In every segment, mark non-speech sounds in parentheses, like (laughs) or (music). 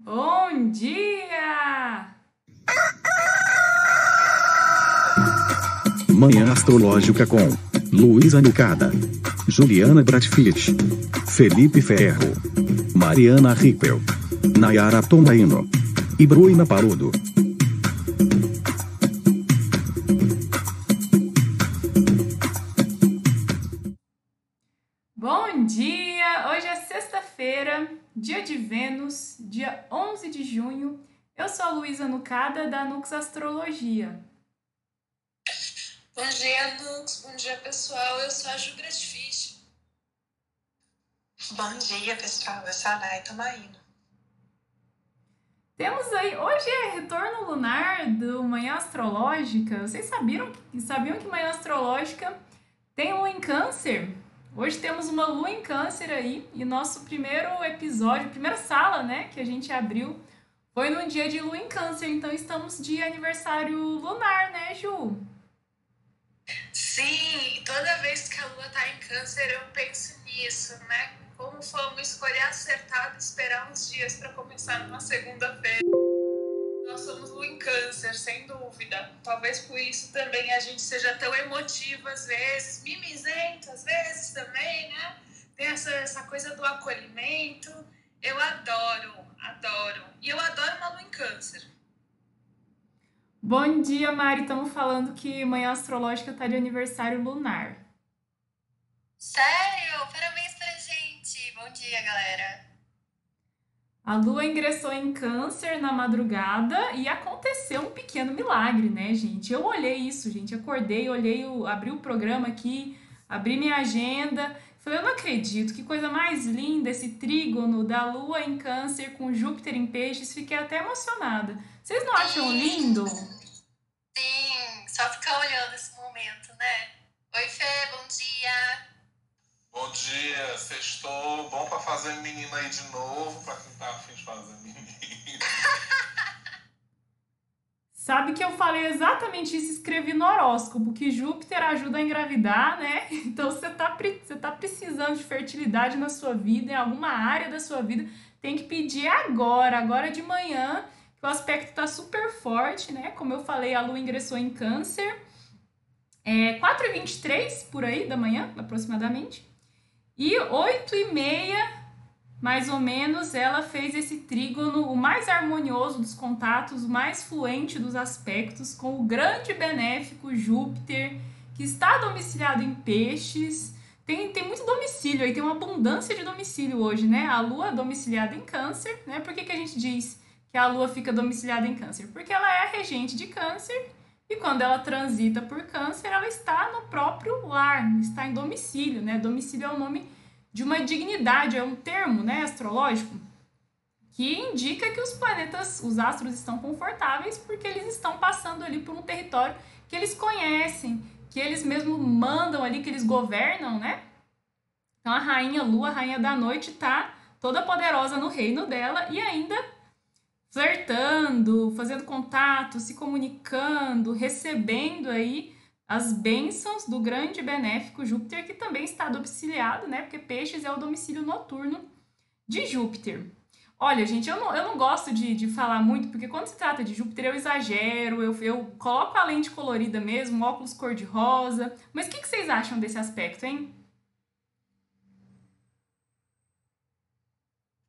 Bom dia! Manhã Astrológica com Luísa Nucada, Juliana Bratfitt, Felipe Ferro, Mariana Rippel, Nayara Tomaino e Bruna Parudo. Eu sou a Luísa Nucada, da Nux Astrologia. Bom dia, Nux. Bom dia, pessoal. Eu sou a Ju Grasfish. Bom dia, pessoal. Eu sou a Nay Tomaino. Temos aí, hoje é retorno lunar do Manhã Astrológica. Vocês sabiam, sabiam que Manhã Astrológica tem lua em câncer? Hoje temos uma lua em câncer aí e nosso primeiro episódio, primeira sala, né, que a gente abriu foi no dia de lua em câncer. Então estamos de aniversário lunar, né, Ju? Sim, toda vez que a lua tá em câncer eu penso nisso, né? Como foi uma escolha acertada esperar uns dias para começar numa segunda-feira. Nós somos lua em câncer, sem dúvida. Talvez por isso também a gente seja tão emotivo às vezes, mimizento às vezes também, né? Tem essa, essa coisa do acolhimento. Eu adoro, adoro. E eu adoro uma lua em câncer. Bom dia, Mari. Estamos falando que manhã astrológica está de aniversário lunar. Sério? Parabéns pra gente. Bom dia, galera. A lua ingressou em câncer na madrugada e aconteceu um pequeno milagre, né, gente? Eu olhei isso, gente. Acordei, olhei, o, abri o programa aqui, abri minha agenda. Falei, eu não acredito, que coisa mais linda esse trígono da lua em câncer com Júpiter em peixes. Fiquei até emocionada. Vocês não acham lindo? Sim, só ficar olhando esse momento, né? Oi, Fê, bom dia. Bom dia, sextou. Bom pra fazer menina aí de novo, pra quem tá afim de fazer menina. (laughs) Sabe que eu falei exatamente isso, escrevi no horóscopo, que Júpiter ajuda a engravidar, né? (laughs) Então você tá, você tá precisando de fertilidade na sua vida, em alguma área da sua vida, tem que pedir agora, agora de manhã, que o aspecto tá super forte, né? Como eu falei, a lua ingressou em câncer. É 4h23 por aí da manhã, aproximadamente. E 8 e meia, mais ou menos, ela fez esse trígono, o mais harmonioso dos contatos, o mais fluente dos aspectos, com o grande benéfico Júpiter, que está domiciliado em peixes. Tem, tem muito domicílio aí, tem uma abundância de domicílio hoje, né? A lua domiciliada em câncer, né? Por que, que a gente diz que a lua fica domiciliada em câncer? Porque ela é a regente de câncer e quando ela transita por câncer, ela está no próprio lar, está em domicílio, né? Domicílio é o nome de uma dignidade, é um termo, né, astrológico, que indica que os planetas, os astros estão confortáveis porque eles estão passando ali por um território que eles conhecem, que eles mesmo mandam ali, que eles governam, né? Então a rainha Lua, a rainha da noite, tá toda poderosa no reino dela e ainda flertando, fazendo contato, se comunicando, recebendo aí as bênçãos do grande benéfico Júpiter, que também está domiciliado, né? Porque Peixes é o domicílio noturno de Júpiter. Olha, gente, eu não, eu não gosto de, de falar muito, porque quando se trata de Júpiter eu exagero, eu, eu coloco a lente colorida mesmo, óculos cor-de-rosa. Mas o que, que vocês acham desse aspecto, hein?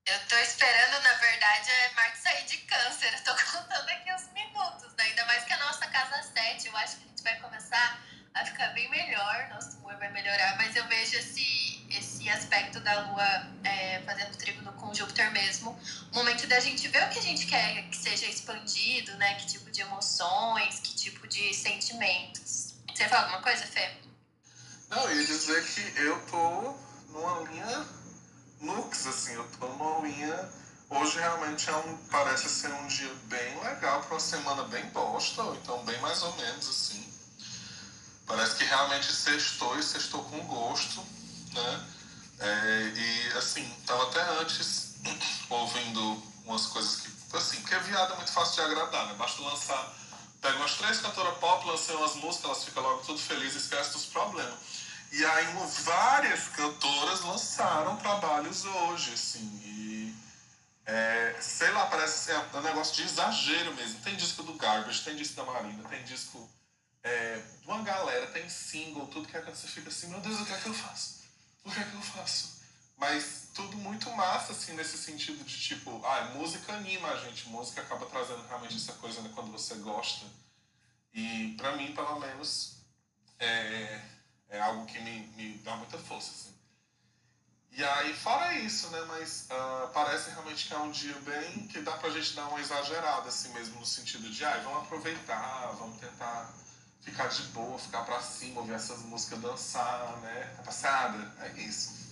Eu tô esperando, na verdade, é Marte sair de câncer. Eu tô (laughs) contando aqui os minutos, né? Ainda mais que a nossa casa 7, eu acho que vai começar a ficar bem melhor, nosso humor vai melhorar, mas eu vejo esse, esse aspecto da Lua é, fazendo trígono com Júpiter mesmo, o momento da gente ver o que a gente quer que seja expandido, né? Que tipo de emoções, que tipo de sentimentos. Você ia falar alguma coisa, Fê? Não, eu ia dizer que eu tô numa linha Nux, assim, eu tô numa linha. Hoje realmente é um, parece ser um dia bem legal para uma semana bem bosta, ou então bem mais ou menos assim. Parece que realmente sextou e sextou com gosto, né? É, e assim, tava até antes (clears throat) ouvindo umas coisas que, assim, porque viado é muito fácil de agradar, né? Basta lançar, pega umas três cantoras pop, lancei umas músicas, elas ficam logo tudo felizes e esquecem dos problemas. E aí várias cantoras lançaram trabalhos hoje, assim, e É, sei lá, parece é um negócio de exagero mesmo. Tem disco do Garbage, tem disco da Marina, tem disco é, uma galera, tem single, tudo que que você fica assim, meu Deus, o que é que eu faço? O que é que eu faço? Mas tudo muito massa, assim, nesse sentido de tipo, ah, música anima a gente, música acaba trazendo realmente essa coisa né, quando você gosta. E pra mim, pelo menos, é, é algo que me, me dá muita força, assim. E aí, fora isso, né? Mas uh, parece realmente que é um dia bem que dá pra gente dar uma exagerada, assim mesmo, no sentido de, ah, vamos aproveitar, vamos tentar ficar de boa, ficar pra cima, ouvir essas músicas, dançar, né? Passada? É isso.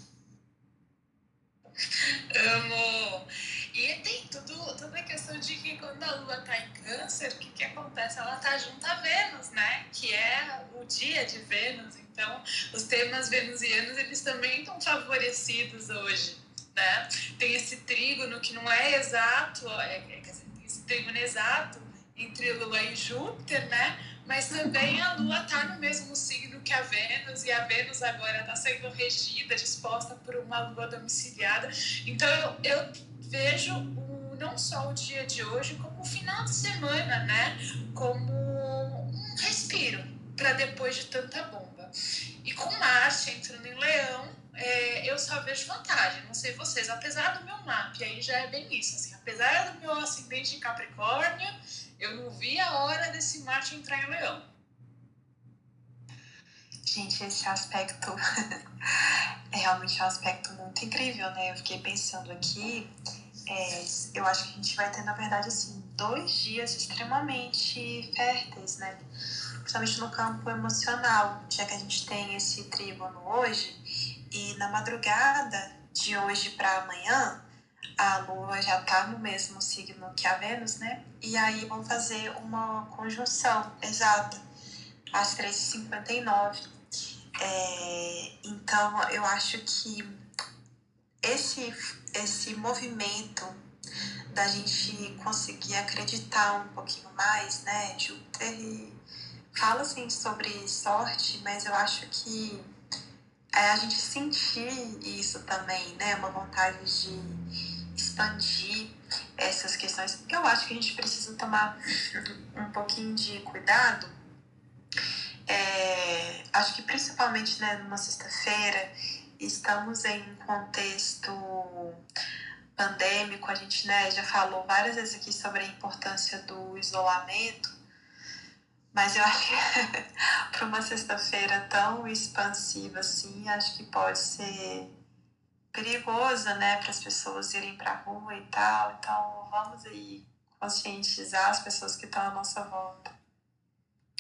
Amo! E tem tudo, toda a questão de que quando a Lua tá em câncer, o que, que acontece? Ela tá junto a Vênus, né? Que é o dia de Vênus. Então, os temas venusianos, eles também estão favorecidos hoje, né? Tem esse trígono que não é exato, é, é, esse trígono exato entre Lua e Júpiter, né? Mas também a Lua está no mesmo signo que a Vênus, e a Vênus agora está sendo regida, disposta por uma Lua domiciliada. Então eu, eu vejo o, não só o dia de hoje, como o final de semana, né? Como um respiro para depois de tanta bomba. E com Marte entrando em Leão, é, eu só vejo vantagem. Não sei vocês, apesar do meu mapa, aí já é bem isso. Assim, apesar do meu ascendente em Capricórnio eu não vi a hora desse Marte entrar em Leão. Gente, esse aspecto (laughs) é realmente um aspecto muito incrível, né? Eu fiquei pensando aqui, é, eu acho que a gente vai ter, na verdade, assim, dois dias extremamente férteis, né? Principalmente no campo emocional, já que a gente tem esse trígono hoje, e na madrugada de hoje para amanhã, a Lua já está no mesmo signo que a Vênus, né? E aí vão fazer uma conjunção exata às 3h59. É, então, eu acho que esse, esse movimento da gente conseguir acreditar um pouquinho mais, né? Júpiter fala assim sobre sorte, mas eu acho que é a gente sentir isso também, né? Uma vontade de expandir essas questões. Eu acho que a gente precisa tomar um pouquinho de cuidado. É, acho que principalmente né, numa sexta-feira estamos em um contexto pandêmico, a gente né, já falou várias vezes aqui sobre a importância do isolamento, mas eu acho que (laughs) para uma sexta-feira tão expansiva assim, acho que pode ser perigosa, né, para as pessoas irem para a rua e tal. Então, vamos aí conscientizar as pessoas que estão à nossa volta.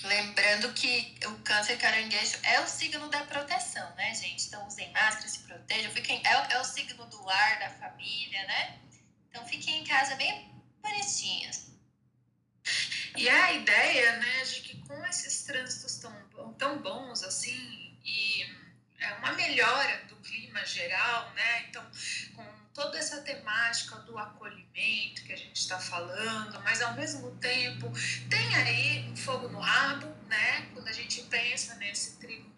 Lembrando que o câncer caranguejo é o signo da proteção, né, gente? Então, usem máscara, se protejam. Fiquem, é, é o signo do lar, da família, né? Então, fiquem em casa bem bonitinhos. E a ideia, né, de que com esses trânsitos tão, tão bons, assim, e é uma melhora do clima geral, né? Então, com toda essa temática do acolhimento que a gente está falando, mas ao mesmo tempo tem aí um fogo no rabo, né? Quando a gente pensa nesse trigo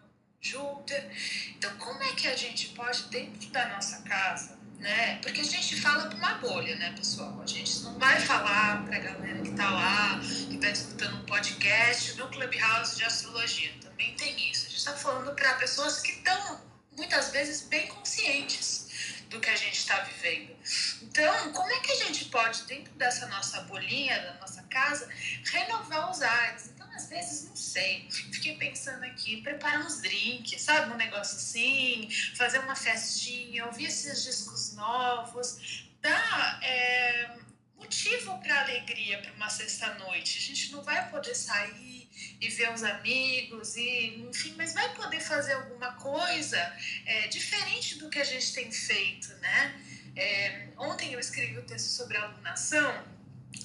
Júpiter. Então, como é que a gente pode, dentro da nossa casa, né? Porque a gente fala para uma bolha, né, pessoal? A gente não vai falar para a galera que está lá, que está escutando um podcast no Clubhouse de Astrologia. Também tem isso. A gente está falando para pessoas que estão muitas vezes bem conscientes do que a gente está vivendo. Então, como é que a gente pode, dentro dessa nossa bolinha, da nossa casa, renovar os ares? Então, às vezes, não sei. Fiquei pensando aqui, preparar uns drinks, sabe? Um negócio assim, fazer uma festinha, ouvir esses discos novos, dar é, motivo para alegria para uma sexta-noite. A gente não vai poder sair e ver os amigos e enfim, mas vai poder fazer alguma coisa é, diferente do que a gente tem feito, né? É, ontem eu escrevi o um texto sobre a alunação,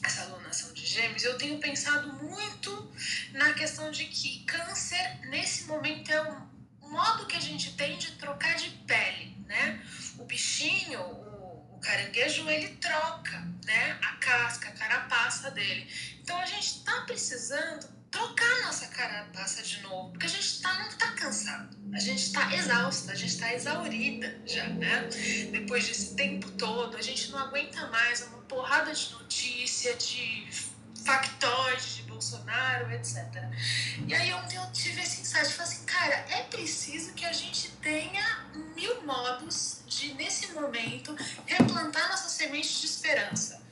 essa alunação de gêmeos, eu tenho pensado muito na questão de que câncer, nesse momento, é um modo que a gente tem de trocar de pele, né? O bichinho, o, o caranguejo, ele troca, né? A casca, a carapaça dele. Então a gente está precisando trocar nossa carapaça de novo, porque a gente tá, não tá cansado, a gente tá exausta, a gente tá exaurida já, né? Depois desse tempo todo, a gente não aguenta mais uma porrada de notícia, de factóide de Bolsonaro, etc. E aí ontem eu tive esse insight, falei assim, cara, é preciso que a gente tenha mil modos de, nesse momento, replantar nossa semente de esperança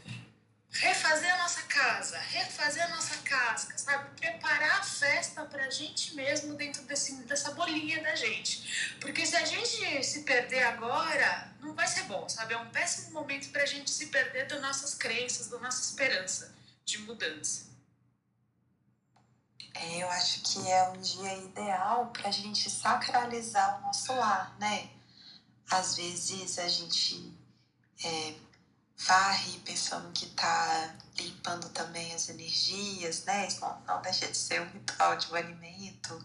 refazer a nossa casa, refazer a nossa casca, sabe? Preparar a festa pra gente mesmo dentro desse, dessa bolinha da gente. Porque se a gente se perder agora, não vai ser bom, sabe? É um péssimo momento pra gente se perder das nossas crenças, da nossa esperança de mudança. É, eu acho que é um dia ideal pra gente sacralizar o nosso lar, né? Às vezes a gente é, varre pensando que está limpando também as energias, né? Não, não deixa de ser um ritual de banimento.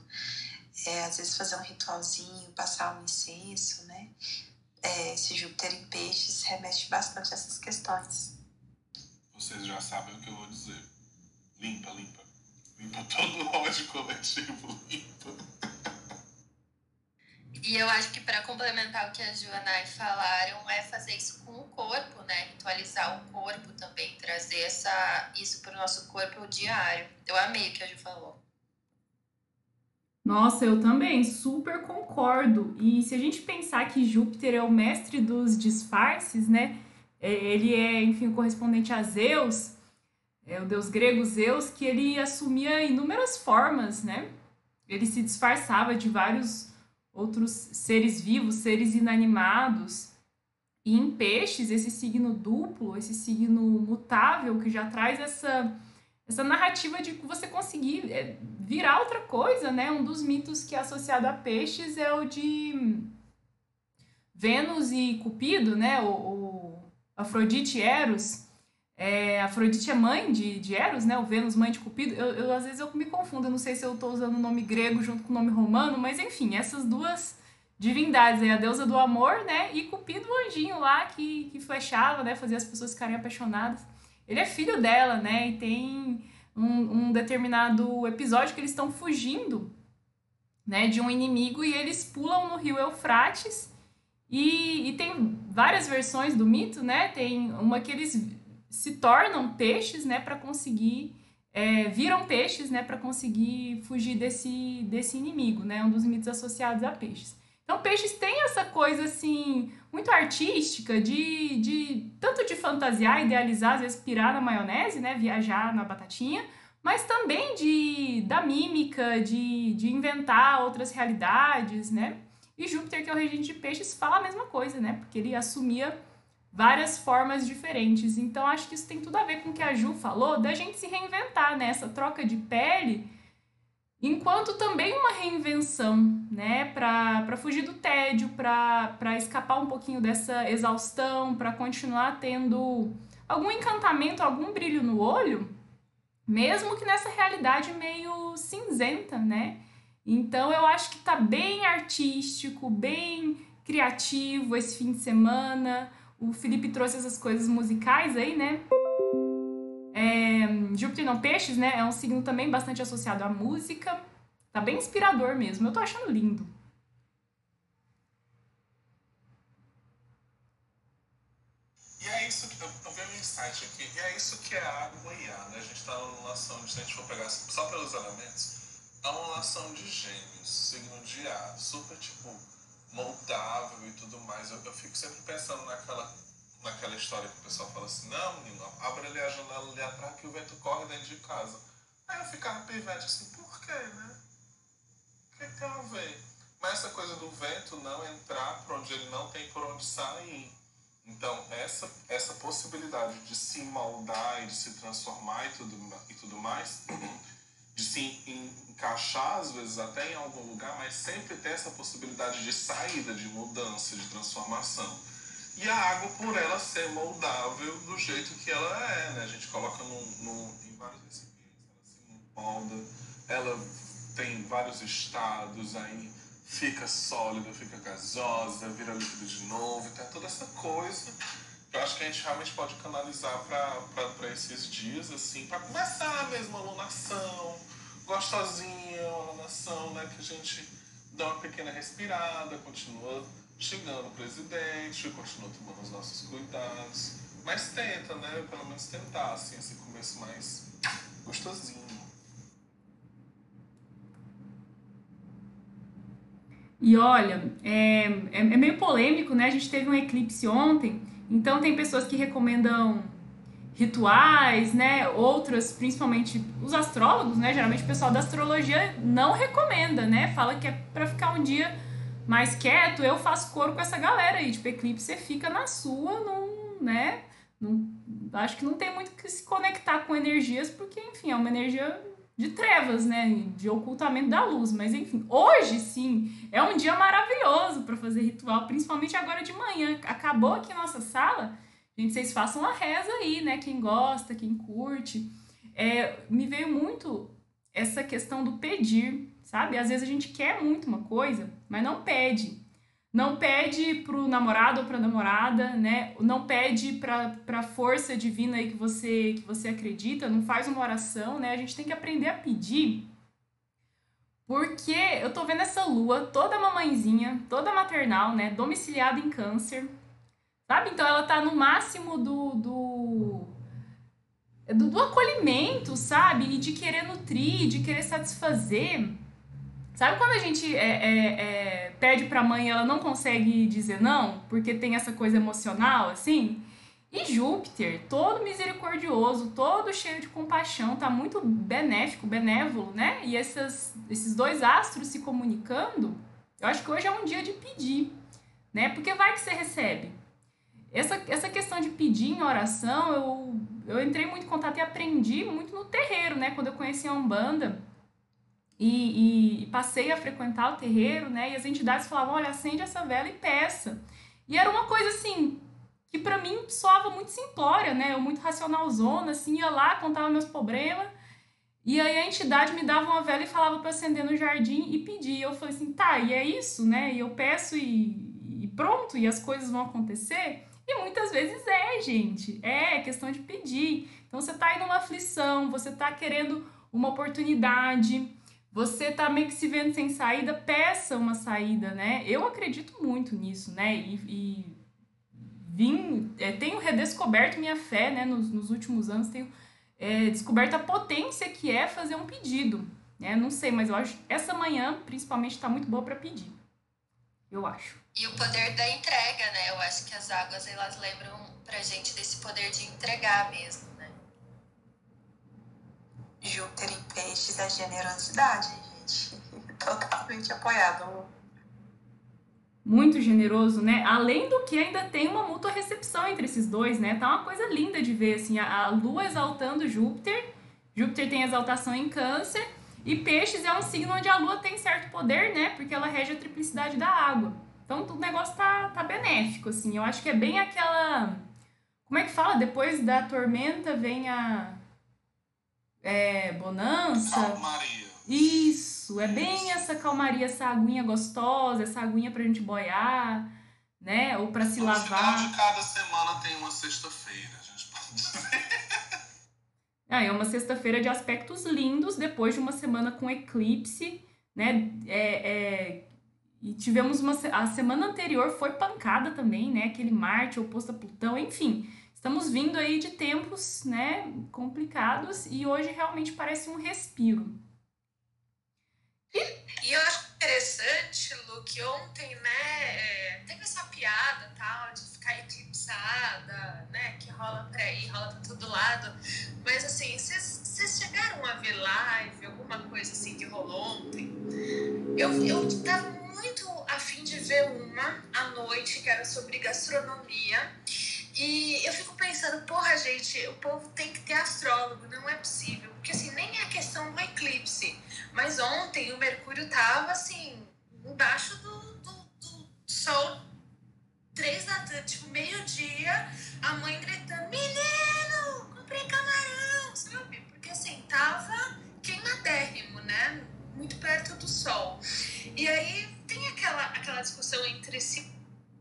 É, às vezes fazer um ritualzinho, passar um incenso, né? É, esse Júpiter em peixes remete bastante a essas questões. Vocês já sabem o que eu vou dizer. Limpa, limpa. Limpa todo o (laughs) ódio coletivo, limpa. E eu acho que para complementar o que a Joana e falaram, é fazer isso com o corpo, né? Ritualizar o corpo também, trazer essa, isso para o nosso corpo diário. Eu amei o que a Ju falou. Nossa, eu também super concordo. E se a gente pensar que Júpiter é o mestre dos disfarces, né? É, ele é, enfim, correspondente a Zeus, é o deus grego Zeus, que ele assumia inúmeras formas, né? Ele se disfarçava de vários outros seres vivos, seres inanimados. E em peixes, esse signo duplo, esse signo mutável, que já traz essa, essa narrativa de você conseguir é, virar outra coisa, né? Um dos mitos que é associado a peixes é o de Vênus e Cupido, né? O, o Afrodite e Eros, é, Afrodite é mãe de, de Eros, né? O Vênus, mãe de Cupido. Eu, eu, às vezes eu me confundo, eu não sei se eu estou usando o nome grego junto com o nome romano, mas enfim, essas duas divindades aí, a deusa do amor, né? E Cupido, o anjinho lá que, que flechava, né? Fazia as pessoas ficarem apaixonadas. Ele é filho dela, né? E tem um, um determinado episódio que eles estão fugindo, né? De um inimigo e eles pulam no rio Eufrates. E, e tem várias versões do mito, né? Tem uma que eles se tornam peixes, né, para conseguir é, viram peixes, né, para conseguir fugir desse desse inimigo, né, um dos mitos associados a peixes. Então, peixes tem essa coisa assim muito artística de, de tanto de fantasiar, idealizar, às vezes pirar na maionese, né, viajar na batatinha, mas também de da mímica, de, de inventar outras realidades, né? E Júpiter, que é o regente de peixes, fala a mesma coisa, né? Porque ele assumia várias formas diferentes. Então acho que isso tem tudo a ver com o que a Ju falou, da gente se reinventar, né? Essa troca de pele, enquanto também uma reinvenção, né? Para fugir do tédio, para escapar um pouquinho dessa exaustão, para continuar tendo algum encantamento, algum brilho no olho, mesmo que nessa realidade meio cinzenta, né? Então eu acho que tá bem artístico, bem criativo esse fim de semana o Felipe trouxe essas coisas musicais aí, né? É, Júpiter não peixes, né? É um signo também bastante associado à música. Tá bem inspirador mesmo. Eu tô achando lindo. E é isso que eu, eu vi um insight aqui. E é isso que é água e ar, né? A gente tá numa relação de, se a gente for pegar só pelos elementos, é uma relação de gêmeos, signo de ar, super tipo moldável e tudo mais. Eu, eu fico sempre pensando naquela, naquela história que o pessoal fala assim, não, menino, abre ali a janela ali atrás que o vento corre dentro de casa. Aí eu ficava pivete assim, por quê, né? O que, tem a ver? Mas essa coisa do vento não entrar por onde ele não tem por onde sair. Então, essa, essa possibilidade de se moldar e de se transformar e tudo, e tudo mais, de se encaixar, às vezes até em algum lugar, mas sempre ter essa possibilidade de saída, de mudança, de transformação. E a água, por ela ser moldável do jeito que ela é, né? A gente coloca no, no, em vários recipientes, ela se molda, ela tem vários estados, aí fica sólida, fica gasosa, vira líquido de novo, tem toda essa coisa eu acho que a gente realmente pode canalizar para esses dias, assim, para começar mesmo a alunação, gostosinha, uma nação né, que a gente dá uma pequena respirada, continua xingando o presidente, continua tomando os nossos cuidados. Mas tenta, né? Pelo menos tentar, assim, esse começo mais gostosinho. E olha, é, é, é, meio polêmico, né? A gente teve um eclipse ontem, então tem pessoas que recomendam rituais, né? Outras, principalmente os astrólogos, né? Geralmente o pessoal da astrologia não recomenda, né? Fala que é para ficar um dia mais quieto. Eu faço coro com essa galera aí, tipo, eclipse você fica na sua, não, né? Não, acho que não tem muito que se conectar com energias, porque, enfim, é uma energia de trevas, né? De ocultamento da luz. Mas enfim, hoje sim é um dia maravilhoso para fazer ritual, principalmente agora de manhã. Acabou aqui nossa sala. Gente, vocês façam a reza aí, né? Quem gosta, quem curte. É, me veio muito essa questão do pedir, sabe? Às vezes a gente quer muito uma coisa, mas não pede. Não pede pro namorado ou pra namorada, né? Não pede pra, pra força divina aí que você, que você acredita, não faz uma oração, né? A gente tem que aprender a pedir. Porque eu tô vendo essa lua toda mamãezinha, toda maternal, né? Domiciliada em câncer. Sabe? Então ela tá no máximo do, do, do, do acolhimento, sabe? E de querer nutrir, de querer satisfazer. Sabe quando a gente é, é, é, pede pra mãe e ela não consegue dizer não, porque tem essa coisa emocional, assim? E Júpiter, todo misericordioso, todo cheio de compaixão, tá muito benéfico, benévolo, né? E essas, esses dois astros se comunicando, eu acho que hoje é um dia de pedir, né? Porque vai que você recebe. Essa, essa questão de pedir em oração, eu, eu entrei muito em contato e aprendi muito no terreiro, né? Quando eu conheci a Umbanda e, e, passei a frequentar o terreiro, né? E as entidades falavam: olha, acende essa vela e peça. E era uma coisa assim que para mim soava muito simplória, né? Eu muito racionalzona, assim, ia lá, contava meus problemas. E aí a entidade me dava uma vela e falava para acender no jardim e pedir. Eu falei assim, tá, e é isso, né? E eu peço e, e pronto, e as coisas vão acontecer. E muitas vezes é, gente. É questão de pedir. Então você tá aí numa aflição, você tá querendo uma oportunidade você tá meio que se vendo sem saída, peça uma saída, né? Eu acredito muito nisso, né? E, e vim, é, tenho redescoberto minha fé, né? Nos, nos últimos anos, tenho é, descoberto a potência que é fazer um pedido, né? Não sei, mas eu acho essa manhã, principalmente, tá muito boa para pedir. Eu acho. E o poder da entrega, né? Eu acho que as águas, elas lembram pra gente desse poder de entregar mesmo. Júpiter em peixes é generosidade, gente. (laughs) Totalmente apoiado. Muito generoso, né? Além do que ainda tem uma mútua recepção entre esses dois, né? Tá uma coisa linda de ver, assim, a, a Lua exaltando Júpiter. Júpiter tem exaltação em câncer. E peixes é um signo onde a Lua tem certo poder, né? Porque ela rege a triplicidade da água. Então o negócio tá, tá benéfico, assim. Eu acho que é bem aquela. Como é que fala? Depois da tormenta vem a é, bonança. Calmaria. Isso, é bem essa calmaria, essa aguinha gostosa, essa aguinha pra gente boiar, né? Ou pra se no lavar. final de cada semana tem uma sexta-feira, a gente pode dizer. Ah, (laughs) é uma sexta-feira de aspectos lindos, depois de uma semana com eclipse, né? É, é, e tivemos uma. A semana anterior foi pancada também, né? Aquele Marte oposto a Plutão, enfim. Estamos vindo aí de tempos, né, complicados e hoje realmente parece um respiro. E, e eu acho interessante, Lu, que ontem, né, é, teve essa piada tal de ficar eclipsada, né, que rola por aí, rola pra todo lado. Mas assim, vocês chegaram a ver live, alguma coisa assim que rolou ontem? Eu, eu tava muito afim de ver uma à noite que era sobre gastronomia. E eu fico pensando, porra, gente, o povo tem que ter astrólogo, não é possível. Porque assim, nem é questão do eclipse. Mas ontem o Mercúrio tava assim, embaixo do, do, do sol, três da tarde, tipo, meio-dia, a mãe gritando, menino, comprei camarão, sabe? Porque assim, tava queimadérrimo, né? Muito perto do sol. E aí tem aquela, aquela discussão entre si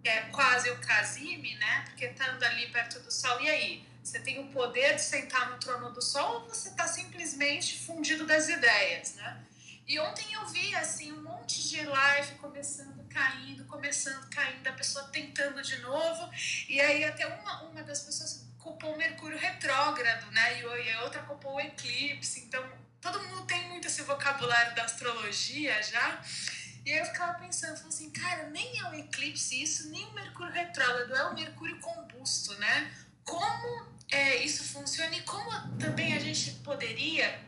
que é quase o Casime, né? Porque estando ali perto do Sol, e aí? Você tem o poder de sentar no trono do sol ou você está simplesmente fundido das ideias, né? E ontem eu vi assim um monte de live começando caindo, começando caindo, a pessoa tentando de novo, e aí até uma, uma das pessoas culpou o Mercúrio retrógrado, né? E a outra culpou o eclipse. Então, todo mundo tem muito esse vocabulário da astrologia já. E aí eu ficava pensando, assim, cara, nem é o eclipse isso, nem o Mercúrio retrógrado, é o Mercúrio combusto, né? Como é, isso funciona e como também a gente poderia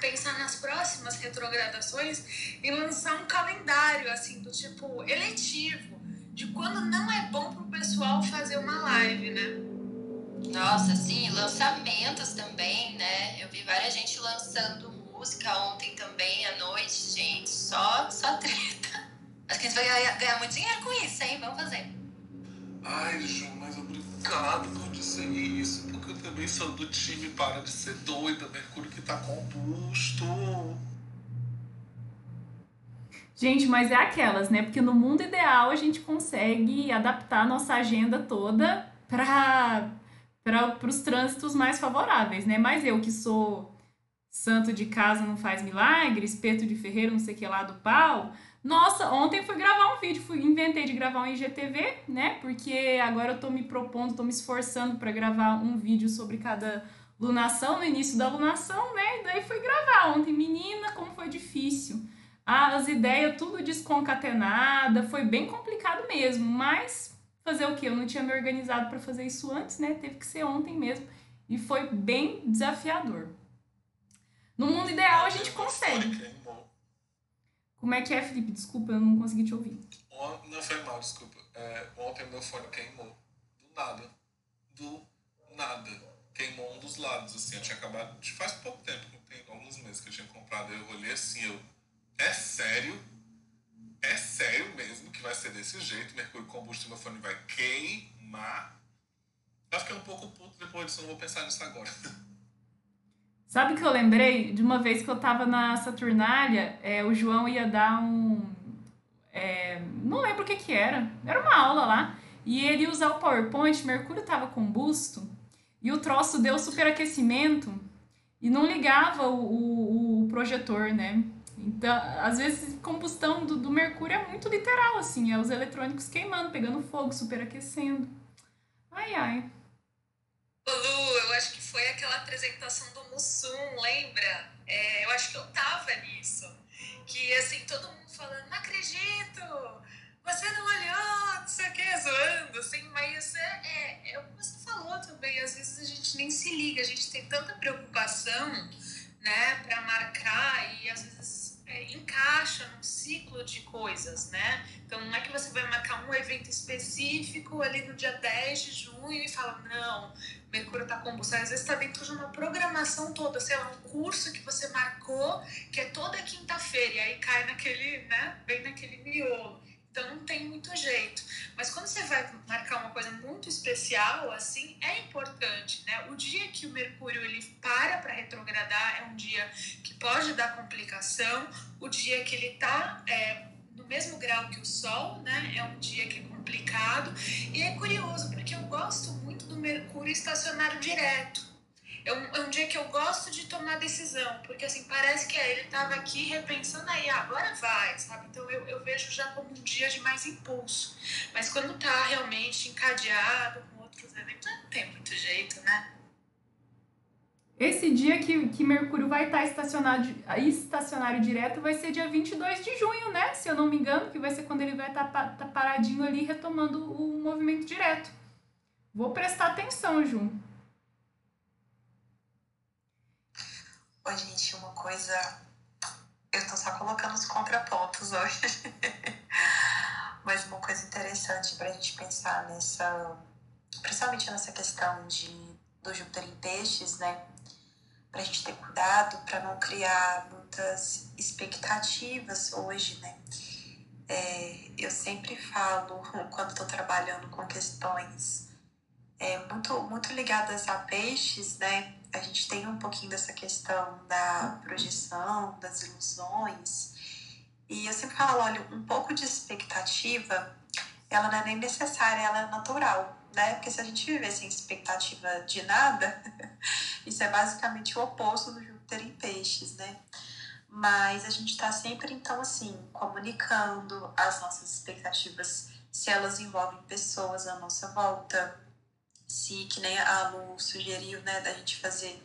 pensar nas próximas retrogradações e lançar um calendário, assim, do tipo eletivo, de quando não é bom pro pessoal fazer uma live, né? Nossa, sim, lançamentos também, né? Eu vi várias gente lançando música ontem também à noite, gente. Só, só treta. Acho que a gente vai ganhar, ganhar muito dinheiro com isso, hein? Vamos fazer. Ai, Ju, mas obrigado por dizer isso, porque eu também sou do time para de ser doida, Mercúrio que tá composto. Gente, mas é aquelas, né? Porque no mundo ideal a gente consegue adaptar a nossa agenda toda para para os trânsitos mais favoráveis, né? Mas eu que sou santo de casa não faz milagre, espeto de ferreiro não sei que lá do pau. Nossa, ontem fui gravar um vídeo, fui, inventei de gravar um IGTV, né? Porque agora eu tô me propondo, tô me esforçando para gravar um vídeo sobre cada lunação, no início da lunação, né? E daí fui gravar ontem, menina, como foi difícil. As ideias tudo desconcatenada, foi bem complicado mesmo, mas fazer o quê? Eu não tinha me organizado para fazer isso antes, né? Teve que ser ontem mesmo. E foi bem desafiador. No mundo ideal, a gente consegue. Como é que é, Felipe? Desculpa, eu não consegui te ouvir. Não foi mal, desculpa. É, ontem meu fone queimou. Do nada. Do nada. Queimou um dos lados, assim. Eu tinha acabado. De faz pouco tempo, tem alguns meses que eu tinha comprado. Eu olhei assim, eu. É sério? É sério mesmo que vai ser desse jeito? Mercúrio combustível fone vai queimar? Eu fiquei um pouco puto depois disso, não vou pensar nisso agora. (laughs) Sabe que eu lembrei de uma vez que eu tava na Saturnália, é, o João ia dar um. É, não lembro o que que era. Era uma aula lá. E ele ia usar o PowerPoint, Mercúrio tava combusto, e o troço deu superaquecimento e não ligava o, o, o projetor, né? Então, às vezes, combustão do, do mercúrio é muito literal, assim, é os eletrônicos queimando, pegando fogo, superaquecendo. Ai, ai. Lu, eu acho que foi aquela apresentação do Mussum, lembra? É, eu acho que eu tava nisso. Que, assim, todo mundo falando, não acredito, você não olhou, não sei o que, zoando, assim, mas é, é, é o que você falou também, às vezes a gente nem se liga, a gente tem tanta preocupação, né, para marcar e às vezes é, encaixa num ciclo de coisas, né? Então não é que você vai marcar um evento específico ali no dia 10 de junho e fala, não, Mercúrio está combustão. Às vezes está dentro de uma programação toda, sei lá, um curso que você marcou, que é toda quinta-feira, e aí cai naquele, né? Bem naquele miolo. Então não tem muito jeito. Mas quando você vai marcar uma coisa muito especial, assim, é importante, né? O dia que o Mercúrio ele para para retrogradar é um dia que pode dar complicação. O dia que ele tá é, no mesmo grau que o Sol, né? É um dia que é complicado. E é curioso, porque eu gosto muito Mercúrio estacionário direto é um, é um dia que eu gosto de tomar decisão, porque assim, parece que ele estava aqui repensando aí, ah, agora vai, sabe? Então eu, eu vejo já como um dia de mais impulso. Mas quando tá realmente encadeado com outros eventos, não tem muito jeito, né? Esse dia que, que Mercúrio vai estar tá estacionado, estacionário direto vai ser dia 22 de junho, né? Se eu não me engano, que vai ser quando ele vai estar tá, tá paradinho ali retomando o movimento direto. Vou prestar atenção, Ju. Oi, gente, uma coisa. Eu tô só colocando os contrapontos hoje. (laughs) Mas uma coisa interessante pra gente pensar nessa. Principalmente nessa questão de, do Júpiter em peixes, né? Pra gente ter cuidado para não criar muitas expectativas hoje, né? É, eu sempre falo, (laughs) quando estou trabalhando com questões é, muito, muito ligadas a peixes, né? a gente tem um pouquinho dessa questão da projeção, das ilusões. E eu sempre falo, olha, um pouco de expectativa, ela não é nem necessária, ela é natural, né? Porque se a gente viver sem expectativa de nada, (laughs) isso é basicamente o oposto do Júpiter em peixes, né? Mas a gente está sempre, então, assim, comunicando as nossas expectativas, se elas envolvem pessoas à nossa volta, se, que nem a Lu sugeriu, né, da gente fazer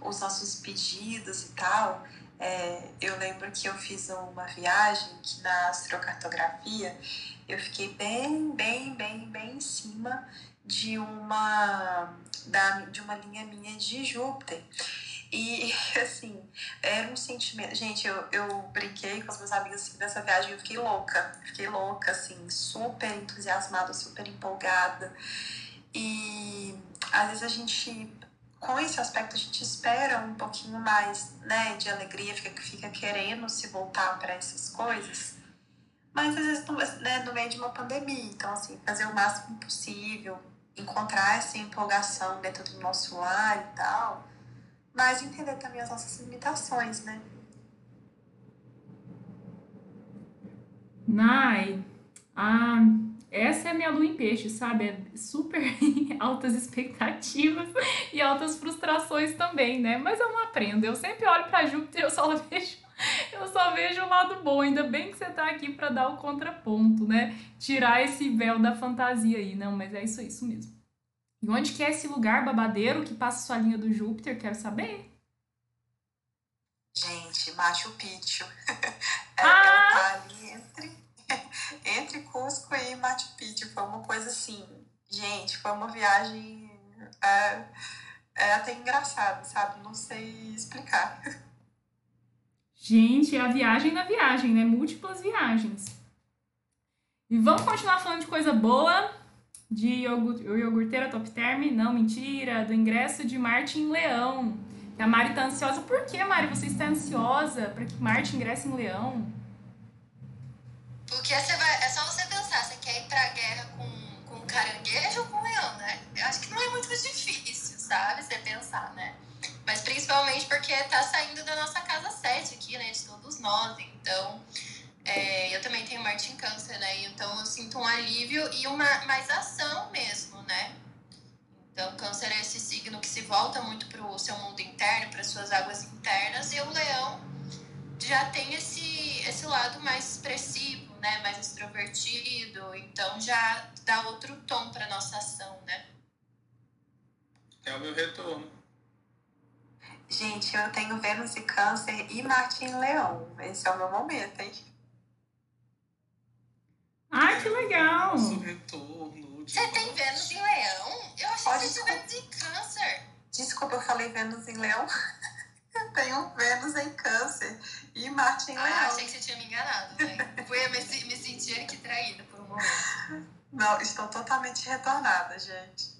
os nossos pedidos e tal. É, eu lembro que eu fiz uma viagem que na astrocartografia eu fiquei bem, bem, bem, bem em cima de uma, da, de uma linha minha de Júpiter. E, (laughs) assim, era um sentimento. Gente, eu, eu brinquei com os meus amigos assim, dessa viagem, eu fiquei louca. Fiquei louca, assim, super entusiasmada, super empolgada. E às vezes a gente, com esse aspecto, a gente espera um pouquinho mais, né, de alegria, fica, fica querendo se voltar para essas coisas. Mas às vezes, no, né, no meio de uma pandemia. Então, assim, fazer o máximo possível, encontrar essa empolgação dentro do nosso lar e tal mas entender também as nossas limitações, né? Nai, ah, essa é a minha lua em peixe, sabe? É super (laughs) altas expectativas e altas frustrações também, né? Mas eu não aprendo. Eu sempre olho para Júpiter e eu só (laughs) vejo eu só vejo o lado bom. Ainda bem que você tá aqui para dar o contraponto, né? Tirar esse véu da fantasia aí. Não, mas é isso, isso mesmo. E onde que é esse lugar babadeiro que passa sua linha do Júpiter? Quero saber. Gente, Machu Picchu. (laughs) é, ah! entre, entre Cusco e Machu Picchu. Foi uma coisa assim, gente, foi uma viagem é, é até engraçada, sabe? Não sei explicar. Gente, é a viagem na viagem, né? Múltiplas viagens. E vamos continuar falando de coisa boa de iogurteira top term, não, mentira, do ingresso de Martin Leão. a Mari tá ansiosa. Por que, Mari, você está ansiosa para que Marte ingresse em Leão? Porque você vai, é só você pensar, você quer ir pra guerra com, com caranguejo ou com leão, né? Eu acho que não é muito (laughs) difícil, sabe? Você pensar, né? Mas principalmente porque tá saindo da nossa casa 7 aqui, né? De todos nós. Então, é, eu também tenho Marte em Câncer, né? Então eu sinto um alívio e uma mais ação mesmo, né? Então, Câncer é esse signo que se volta muito para o seu mundo interno, para suas águas internas, e o Leão já tem esse, esse lado mais expressivo, né? Mais extrovertido, então já dá outro tom para nossa ação, né? É o meu retorno. Gente, eu tenho Vênus e Câncer e Marte em Leão. Esse é o meu momento, hein? Ai, que legal! retorno. Você tem Vênus em Leão? Eu achei Pode que você Vênus em Câncer. Desculpa, eu falei Vênus em Leão. (laughs) Eu tenho Vênus em Câncer e Marte em ah, Leão. Ah, achei que você tinha me enganado, né? Fui me, me sentir aqui traída por um momento. Não, estou totalmente retornada, gente.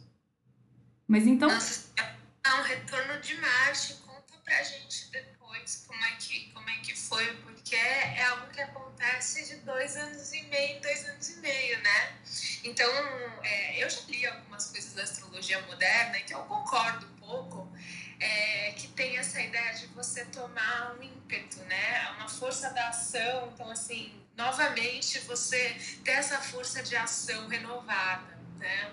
Mas então. Nossa, é um retorno de Marte. Conta pra gente depois como é que, como é que foi, porque é, algo que acontece de dois anos e meio, dois anos e meio, né? Então, é, eu já li algumas coisas da astrologia moderna e que eu concordo um pouco, é, que tem essa ideia de você tomar um ímpeto, né? Uma força da ação. Então, assim, novamente, você ter essa força de ação renovada, né?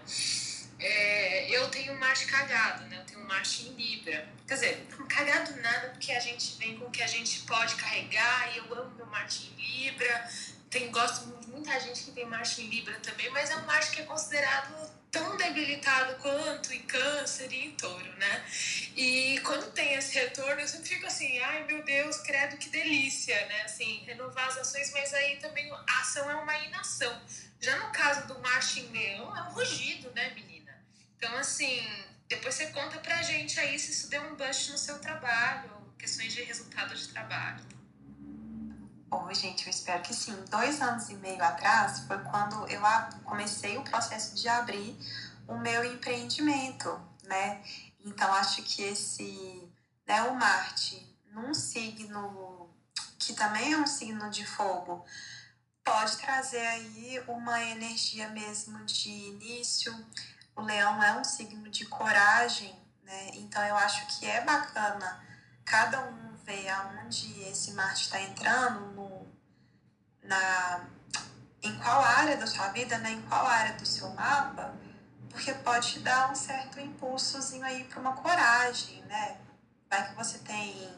É, eu tenho Marte cagado, né? Eu tenho Marte em Libra. Quer dizer, cagado nada, porque a gente vem com o que a gente pode carregar, e eu amo meu Marte em Libra. Tem, gosto de muita gente que tem Marte em Libra também, mas é um Marte que é considerado tão debilitado quanto em câncer e em touro, né? E quando tem esse retorno, eu sempre fico assim, ai meu Deus, credo que delícia, né? Assim, renovar as ações, mas aí também a ação é uma inação. Já no caso do Marte em Leão, é um rugido, né, menina? Então, assim, depois você conta pra gente aí se isso deu um boost no seu trabalho, questões de resultado de trabalho. Oi, gente, eu espero que sim. Dois anos e meio atrás foi quando eu comecei o processo de abrir o meu empreendimento, né? Então, acho que esse, né, o Marte, num signo que também é um signo de fogo, pode trazer aí uma energia mesmo de início, o leão é um signo de coragem, né? Então eu acho que é bacana cada um ver aonde esse Marte está entrando, na, em qual área da sua vida, né? em qual área do seu mapa, porque pode te dar um certo impulsozinho aí para uma coragem, né? Vai que você tem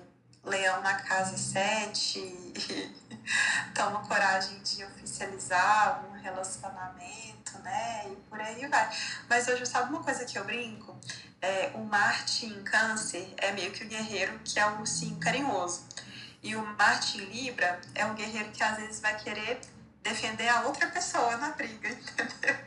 leão na casa 7 e (laughs) toma coragem de oficializar um relacionamento, né? E por aí vai. Mas hoje, sabe uma coisa que eu brinco? É, o Marte em Câncer é meio que o guerreiro que é o ursinho carinhoso. E o Marte Libra é um guerreiro que às vezes vai querer defender a outra pessoa na briga, (laughs) entendeu?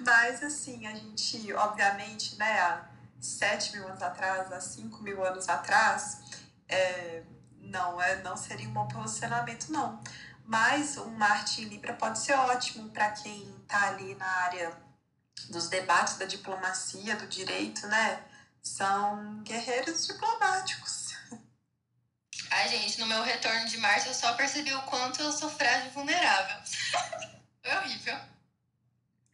Mas assim, a gente, obviamente, né, há 7 mil anos atrás, há 5 mil anos atrás, é, não, é, não seria um bom posicionamento, não. Mas um Marte Libra pode ser ótimo para quem está ali na área dos debates da diplomacia, do direito, né? São guerreiros diplomáticos. Ai, gente, no meu retorno de Marte eu só percebi o quanto eu sou frágil e vulnerável. (laughs) é horrível.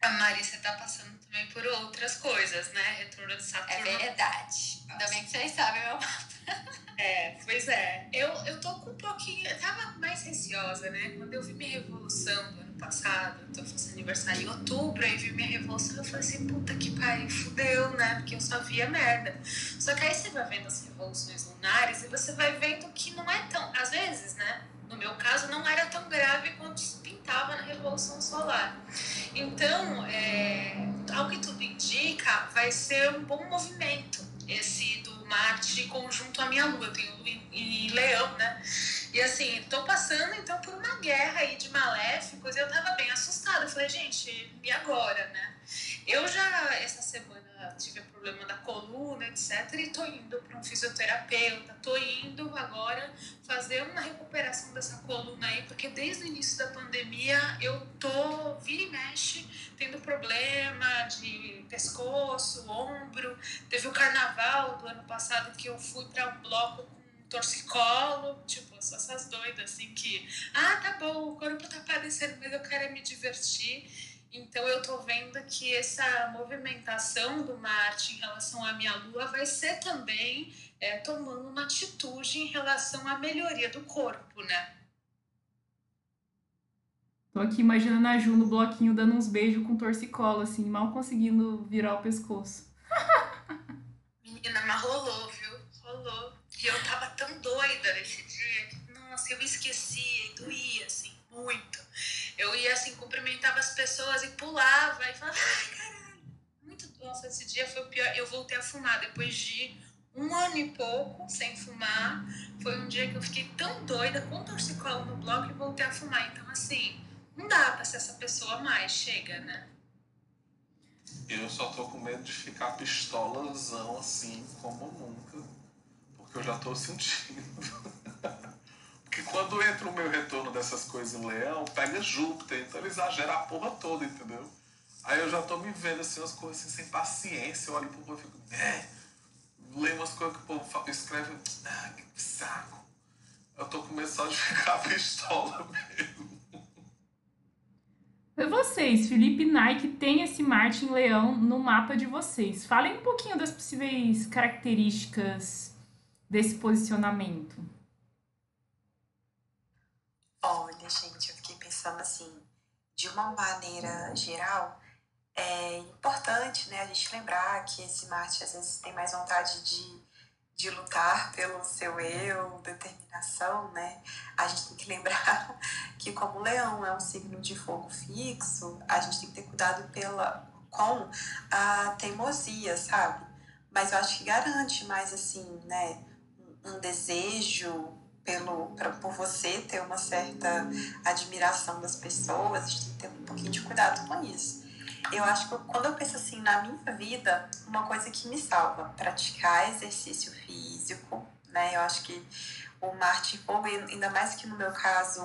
A Marisa tá passando também por outras coisas, né? Retorno de Saturno. É verdade. Ainda bem que vocês sabem meu mapa. (laughs) É, pois é. Eu, eu tô com um pouquinho. Eu tava mais receosa, né? Quando eu vi minha revolução passado, então eu fiz aniversário em outubro, aí vi minha revolução, eu falei assim, puta que pariu, fudeu, né? Porque eu só via merda. Só que aí você vai vendo as revoluções lunares e você vai vendo que não é tão. Às vezes, né? No meu caso, não era tão grave quanto pintava na Revolução Solar. Então, é, ao que tudo indica, vai ser um bom movimento esse do Marte conjunto à minha Lua. Eu tenho em Leão, né? E assim, tô passando então por uma guerra aí de maléficos e eu tava bem assustada. Eu falei, gente, e agora, né? Eu já, essa semana, tive problema da coluna, etc. E tô indo para um fisioterapeuta, tô indo agora fazer uma recuperação dessa coluna aí, porque desde o início da pandemia eu tô, vira e mexe, tendo problema de pescoço, ombro. Teve o carnaval do ano passado que eu fui para um bloco torcicolo, tipo, essas doidas assim que, ah, tá bom, o corpo tá padecendo, mas eu quero é me divertir. Então eu tô vendo que essa movimentação do Marte em relação à minha Lua vai ser também é, tomando uma atitude em relação à melhoria do corpo, né? Tô aqui imaginando a Ju no bloquinho dando uns beijos com torcicolo, assim, mal conseguindo virar o pescoço. (laughs) Menina, mas rolou, eu tava tão doida nesse dia que, nossa, eu esquecia e doía, assim, muito. Eu ia assim, cumprimentava as pessoas e pulava e falava, ai, caralho. Muito, nossa, esse dia foi o pior. Eu voltei a fumar depois de um ano e pouco sem fumar. Foi um dia que eu fiquei tão doida com torcicolo no bloco e voltei a fumar. Então, assim, não dá pra ser essa pessoa mais, chega, né? Eu só tô com medo de ficar pistolazão assim como nunca. Porque eu já tô sentindo. Porque quando entra o meu retorno dessas coisas em leão, pega Júpiter, então ele exagera a porra toda, entendeu? Aí eu já tô me vendo assim, umas coisas assim, sem paciência. Eu olho pro povo e fico, né? Leio umas coisas que o povo escreve, ah, que saco. Eu tô começando (laughs) a ficar pistola mesmo. E vocês, Felipe Nike tem esse Marte em Leão no mapa de vocês. Falem um pouquinho das possíveis características desse posicionamento. Olha, gente, eu fiquei pensando assim, de uma maneira geral, é importante né, a gente lembrar que esse Marte às vezes tem mais vontade de, de lutar pelo seu eu, determinação, né? A gente tem que lembrar (laughs) que como o leão é um signo de fogo fixo, a gente tem que ter cuidado pela, com a teimosia, sabe? Mas eu acho que garante mais assim, né? Um desejo pelo, pra, por você ter uma certa admiração das pessoas, a gente tem que ter um pouquinho de cuidado com isso. Eu acho que quando eu penso assim na minha vida, uma coisa que me salva, praticar exercício físico, né? Eu acho que o Marte Fogo, ainda mais que no meu caso,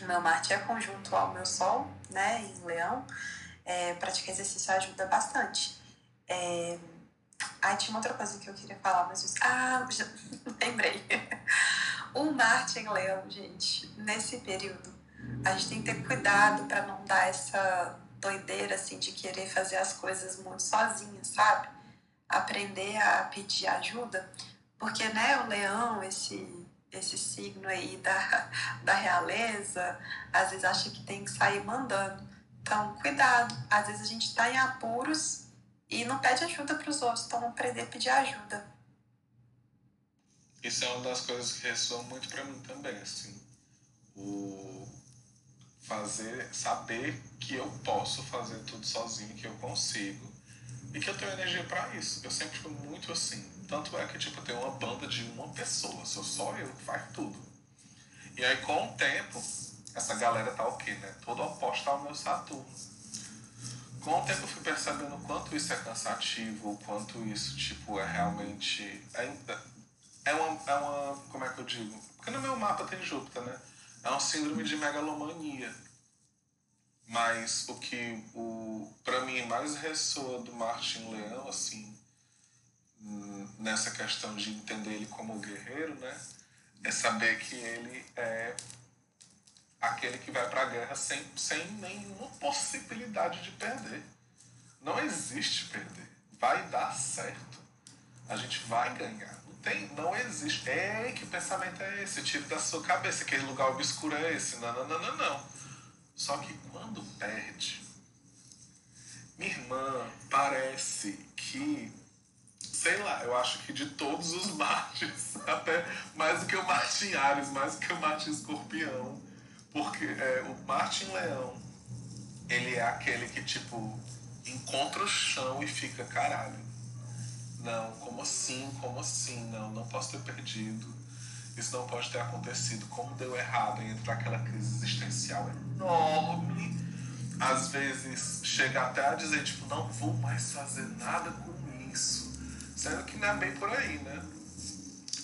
o meu Marte é conjunto ao meu Sol, né, em Leão, é, praticar exercício ajuda bastante. É... Ai, tinha uma outra coisa que eu queria falar, mas... Ah, já... (laughs) lembrei. O Marte em Leão, gente, nesse período, a gente tem que ter cuidado para não dar essa doideira assim de querer fazer as coisas muito sozinha, sabe? Aprender a pedir ajuda, porque né, o leão, esse esse signo aí da, (laughs) da realeza, às vezes acha que tem que sair mandando. Então, cuidado. Às vezes a gente está em apuros E não pede ajuda para os outros, então aprender a pedir ajuda. Isso é uma das coisas que ressoa muito para mim também, assim. O fazer, saber que eu posso fazer tudo sozinho, que eu consigo e que eu tenho energia para isso. Eu sempre fui muito assim. Tanto é que tipo, eu tenho uma banda de uma pessoa, sou só eu que faz tudo. E aí com o tempo, essa galera tá o quê, né? Todo oposto ao meu Saturno. Com o tempo eu fui percebendo o quanto isso é cansativo, o quanto isso, tipo, é realmente. É, é, uma, é uma. Como é que eu digo? Porque no meu mapa tem Júpiter, né? É um síndrome de megalomania. Mas o que o para mim mais ressoa do Martin Leão, assim, nessa questão de entender ele como guerreiro, né? É saber que ele é aquele que vai para a guerra sem, sem nenhuma possibilidade de perder. Não existe perder. Vai dar certo. A gente vai ganhar tem, não existe. É que pensamento é esse? Tire da sua cabeça. Aquele lugar obscuro é esse. Não, não, não, não, não. Só que quando perde, minha irmã parece que, sei lá, eu acho que de todos os (laughs) Martins, até mais do que o Martin Ares, mais do que o Martin Escorpião, porque é, o Martin Leão, ele é aquele que, tipo, encontra o chão e fica, caralho não, como assim? Como assim? Não, não posso ter perdido. Isso não pode ter acontecido. Como deu errado em entrar aquela crise existencial enorme. Às vezes chega até a dizer, tipo, não vou mais fazer nada com isso. Sendo que não é bem por aí, né?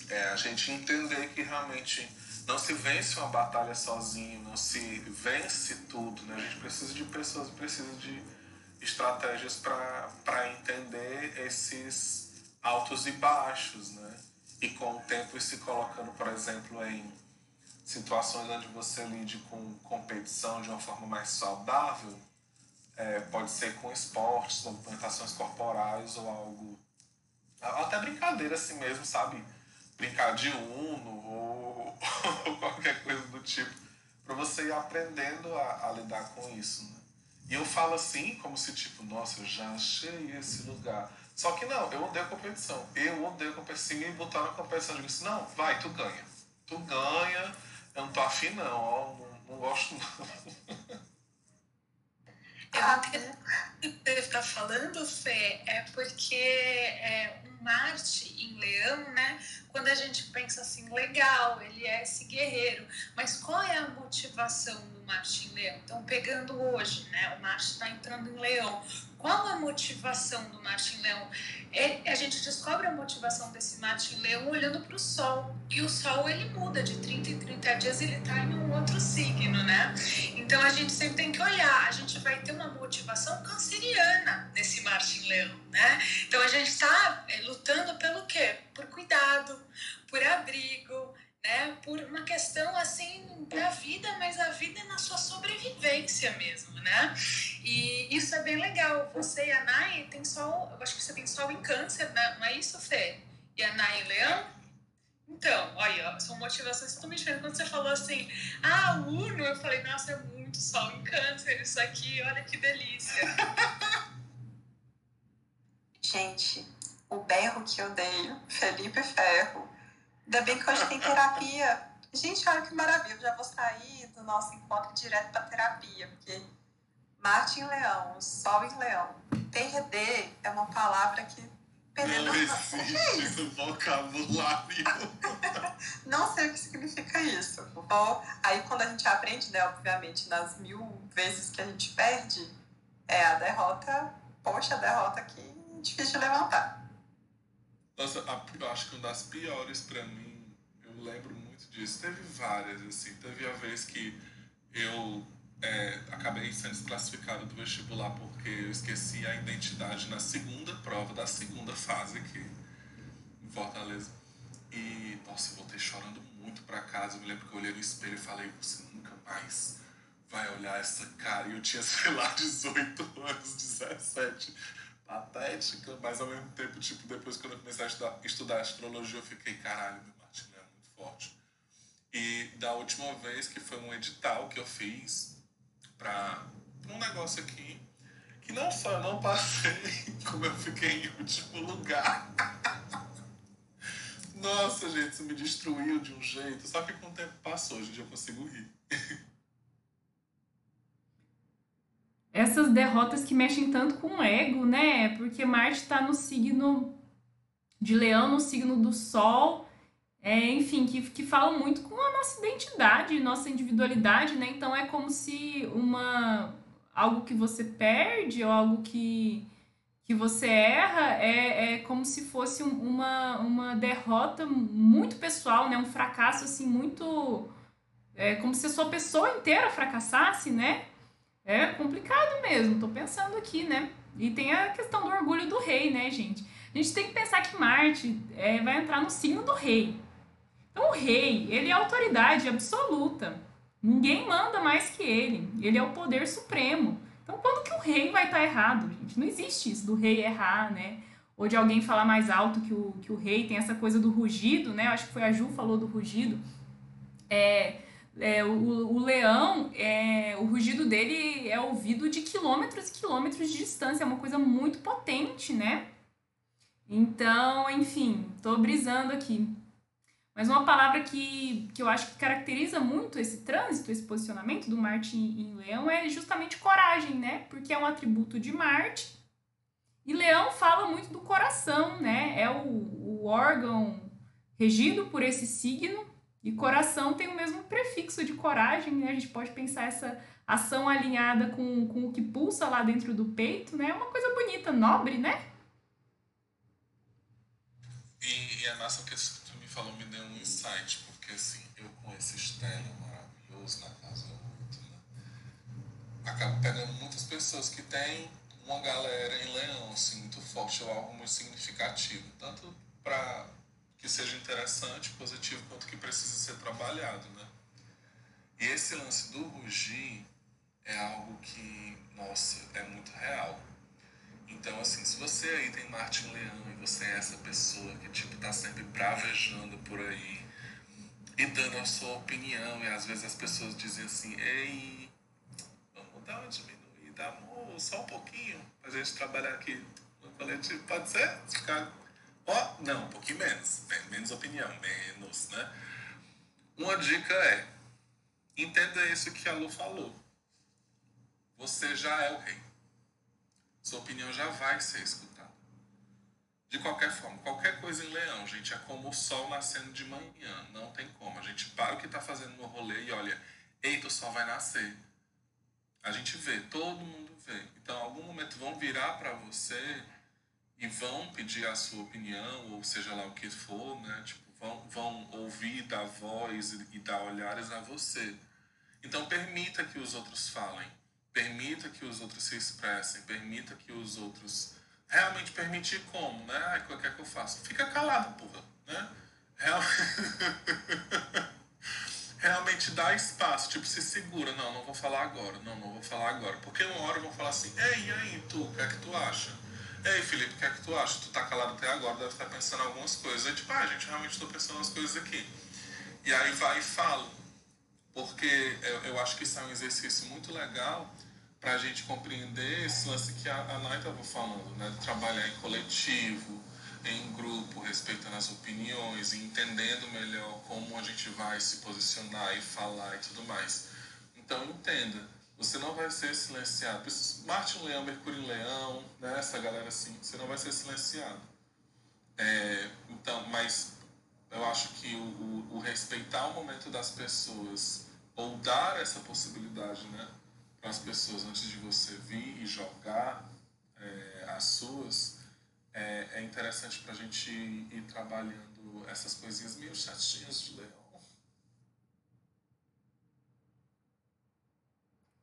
É a gente entender que realmente não se vence uma batalha sozinho, não se vence tudo, né? A gente precisa de pessoas, precisa de estratégias para entender esses altos e baixos, né? E com o tempo se colocando, por exemplo, em situações onde você lide com competição de uma forma mais saudável, é, pode ser com esportes, movimentações corporais ou algo. Até brincadeira assim mesmo, sabe? Brincar de uno ou, ou (laughs) qualquer coisa do tipo, para você ir aprendendo a, a lidar com isso. Né? E eu falo assim, como se tipo, nossa, eu já achei esse lugar só que não, eu odeio competição. Eu odeio competição. e botar na competição, eu digo assim, não, vai, tu ganha. Tu ganha, eu não tô afim não, ó, não, não gosto não. (laughs) Que você está falando, Fê, é porque é, um Marte em Leão, né? Quando a gente pensa assim, legal, ele é esse guerreiro, mas qual é a motivação do Marte em Leão? Então, pegando hoje, né? O Marte está entrando em Leão. Qual a motivação do Martin Leão? É, a gente descobre a motivação desse Martin Leão olhando para o Sol. E o Sol ele muda, de 30 em 30 dias ele está em um outro signo, né? Então a gente sempre tem que olhar, a gente vai ter uma motivação canceriana nesse Martin Leão, né? Então a gente está é, lutando pelo quê? Por cuidado, por abrigo, né? Por uma questão assim da vida, mas a vida é na sua sobrevivência mesmo, né? E isso é bem legal. Você e a Nai tem sol, eu acho que você tem sol em câncer, né? não é isso, Fê? E a Nai em leão? Então, olha, são motivações totalmente diferentes. Quando você falou assim, ah, Uno, eu falei, nossa, é muito sol em câncer, isso aqui, olha que delícia. (laughs) Gente, o berro que eu dei, Felipe Ferro, Ainda bem que hoje tem terapia. Gente, olha que maravilha. Eu já vou sair do nosso encontro direto para terapia, porque Marte em Leão, Sol em Leão. Perder é uma palavra que. Não, existe no vocabulário. (laughs) não sei o que significa isso. Vou... Aí quando a gente aprende, né, obviamente, nas mil vezes que a gente perde, é a derrota, poxa, a derrota que é difícil de levantar. Nossa, eu acho que uma das piores para mim, eu lembro muito disso. Teve várias, assim. Teve a vez que eu é, acabei sendo desclassificado do vestibular porque eu esqueci a identidade na segunda prova da segunda fase aqui em Fortaleza. E, nossa, voltei chorando muito para casa. Eu me lembro que eu olhei no espelho e falei: Você nunca mais vai olhar essa cara. E eu tinha, (laughs) sei lá, 18 anos, 17 patética, mas ao mesmo tempo, tipo, depois quando eu comecei a estudar, estudar astrologia, eu fiquei, caralho, meu Martin é muito forte. E da última vez, que foi um edital que eu fiz para um negócio aqui, que não só não passei, (laughs) como eu fiquei em último lugar. (laughs) Nossa, gente, isso me destruiu de um jeito. Só que com o tempo passou, hoje eu consigo rir. (laughs) Essas derrotas que mexem tanto com o ego, né? Porque Marte está no signo de Leão, no signo do Sol. É, enfim, que, que falam muito com a nossa identidade, nossa individualidade, né? Então é como se uma algo que você perde ou algo que, que você erra é, é como se fosse uma, uma derrota muito pessoal, né? Um fracasso, assim, muito... É como se a sua pessoa inteira fracassasse, né? É complicado mesmo, tô pensando aqui, né? E tem a questão do orgulho do rei, né, gente? A gente tem que pensar que Marte é, vai entrar no signo do rei. Então, o rei, ele é autoridade absoluta. Ninguém manda mais que ele. Ele é o poder supremo. Então, quando que o rei vai estar tá errado, gente? Não existe isso do rei errar, né? Ou de alguém falar mais alto que o, que o rei. Tem essa coisa do rugido, né? Acho que foi a Ju falou do rugido. É, é, o, o leão, é, o rugido dele é ouvido de quilômetros e quilômetros de distância. É uma coisa muito potente, né? Então, enfim, tô brisando aqui. Mas uma palavra que, que eu acho que caracteriza muito esse trânsito, esse posicionamento do Marte em, Leão é justamente coragem, né? Porque é um atributo de Marte. E Leão fala muito do coração, né? É o, o órgão regido por esse signo. E coração tem o mesmo prefixo de coragem, né? A gente pode pensar essa ação alinhada com, com o que pulsa lá dentro do peito, né? É uma coisa bonita, nobre, né? E, e a nossa questão falou me deu um insight, porque assim, eu com esse externo maravilhoso na casa muito, né? Acabo pegando muitas pessoas que têm uma galera em leão, assim, muito forte, ou algo muito significativo, tanto para que seja interessante, positivo, quanto que precisa ser trabalhado, né? E esse lance do rugir é algo que, nossa, é muito real. Então, assim, se você aí tem Martin Leão e você é essa pessoa que, tipo, tá sempre bravejando por aí e dando a sua opinião, e às vezes as pessoas dizem assim, ei, vamos dar uma diminuída, amor, só um pouquinho, pra gente trabalhar aqui no coletivo, pode ser? Ficar... Ó, não, um pouquinho menos, menos opinião, menos, né? Uma dica é, entenda isso que a Lu falou. Você já é o rei sua opinião já vai ser escutada. De qualquer forma, qualquer coisa em leão, gente, é como o sol nascendo de manhã. Não tem como. A gente para o que está fazendo no rolê e olha, eita, o sol vai nascer. A gente vê, todo mundo vê. Então, em algum momento vão virar para você e vão pedir a sua opinião, ou seja lá o que for, né? Tipo, vão, vão ouvir, dar voz e, dar olhares a você. Então, permita que os outros falem Permita que os outros se expressem, permita que os outros. Realmente permitir como, né? Ai, é que eu faço? Fica calado, porra, né? Real... (laughs) Realmente dá espaço, tipo, se segura. Não, não vou falar agora. Não, não vou falar agora. Porque uma hora eu vou falar assim: Ei, e aí, tu, o que é que tu acha? Ei, Felipe, o que é que tu acha? Tu tá calado até agora, deve estar pensando algumas coisas. Aí, tipo, ah, gente, realmente estou pensando as coisas aqui. E aí vai e falo. Porque eu, acho que isso é um exercício muito legal para a gente compreender esse lance que a, a estava falando, né? Trabalhar em coletivo, em grupo, respeitando as opiniões entendendo melhor como a gente vai se posicionar e falar e tudo mais. Então entenda, você não vai ser silenciado. Marte em Leão, Mercúrio Leão, né? essa galera assim, você não vai ser silenciado. É, então, mas eu acho que o, o, o respeitar o momento das pessoas ou dar essa possibilidade, né? para as pessoas antes de você vir e jogar é, as suas, é, é interessante para a gente ir, ir trabalhando essas coisinhas meio chatinhas de leão.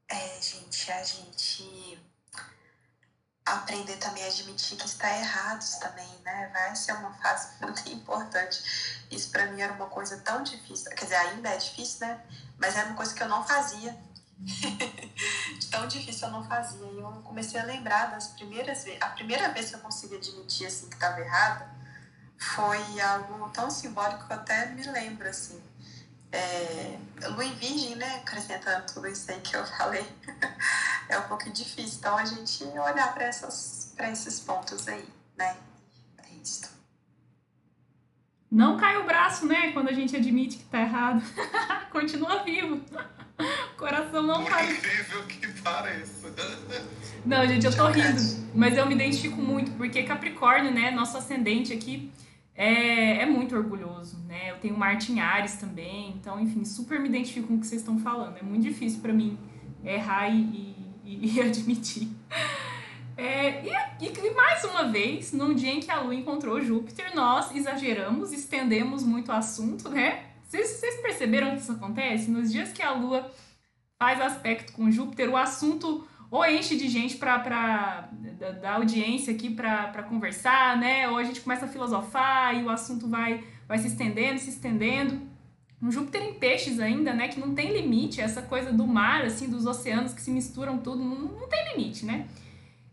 É, gente, a gente aprender também a admitir que está errados também, né? Vai ser uma fase (laughs) muito importante. Isso para mim era uma coisa tão difícil, quer dizer, ainda é difícil, né? Mas era uma coisa que eu não fazia (laughs) tão difícil eu não fazia. E eu comecei a lembrar das primeiras vezes. A primeira vez que eu consegui admitir assim, que estava errada foi algo tão simbólico que eu até me lembro. Assim. É, Lua em Virgem, né? Acrescentando tudo isso aí que eu falei, (laughs) é um pouco difícil. Então a gente olhar para esses pontos aí, né? É isso. Não cai o braço, né? Quando a gente admite que tá errado. (laughs) Continua vivo. (laughs) O coração não Por cai. incrível que pareça. Não, gente, eu tô rindo. Mas eu me identifico muito, porque Capricórnio, né? Nosso ascendente aqui é, é muito orgulhoso, né? Eu tenho Marte em Ares também. Então, enfim, super me identifico com o que vocês estão falando. É muito difícil pra mim errar e, e, e (laughs) admitir. É, e, e, mais uma vez, num dia em que a Lua encontrou Júpiter, nós exageramos, estendemos muito o assunto, né? Vocês, vocês perceberam que isso acontece? Nos dias que a Lua faz aspecto com Júpiter, o assunto ou enche de gente pra, pra, da, da audiência aqui para conversar, né? Ou a gente começa a filosofar e o assunto vai, vai se estendendo, se estendendo. Um Júpiter em peixes ainda, né? Que não tem limite, essa coisa do mar, assim, dos oceanos que se misturam tudo, não, não tem limite, né?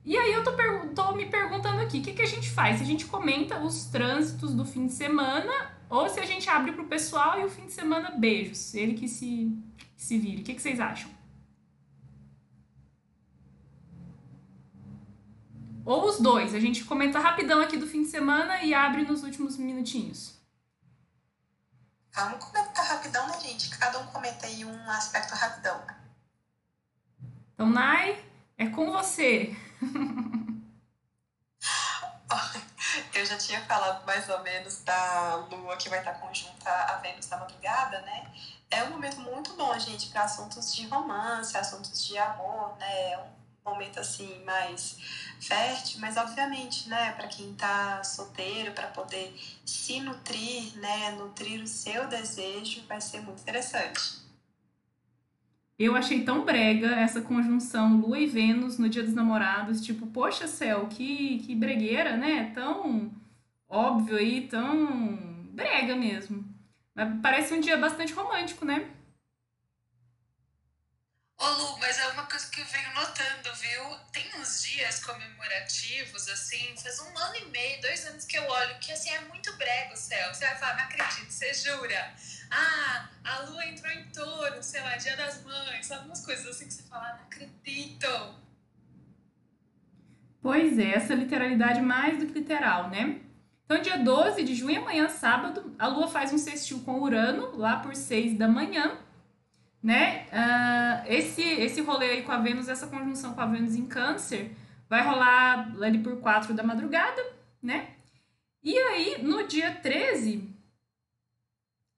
E aí eu tô, tô me perguntando aqui, o que, que a gente faz? Se a gente comenta os trânsitos do fim de semana ou se a gente abre pro pessoal e o fim de semana beijos, ele que se, que se vire. O que, que vocês acham? Ou os dois, a gente comenta rapidão aqui do fim de semana e abre nos últimos minutinhos. Vamos comentar rapidão, né, gente? Cada um comenta aí um aspecto rapidão. Então, Nai, é com você. (laughs) Eu já tinha falado mais ou menos da Lua que vai estar conjunta a Vênus da madrugada, né? É um momento muito bom, gente, para assuntos de romance, assuntos de amor, né? É um momento assim mais fértil, mas obviamente, né, para quem tá solteiro, para poder se nutrir, né, nutrir o seu desejo, vai ser muito interessante. Eu achei tão brega essa conjunção Lua e Vênus no Dia dos Namorados. Tipo, poxa céu, que, que bregueira, né? Tão óbvio aí, tão brega mesmo. Mas parece um dia bastante romântico, né? Ô Lu, mas é uma coisa que eu venho notando, viu? Tem uns dias comemorativos, assim, faz um ano e meio, dois anos que eu olho, que assim é muito brega o céu. Você vai falar, não acredito, você jura? Ah, a lua entrou em touro, sei lá, dia das mães, sabe umas coisas assim que você fala, não acredito. Pois é, essa literalidade mais do que literal, né? Então, dia 12 de junho, amanhã, sábado, a Lua faz um sextil com Urano, lá por 6 da manhã, né? Uh, esse, esse rolê aí com a Vênus, essa conjunção com a Vênus em Câncer, vai rolar ali por 4 da madrugada, né? E aí, no dia 13,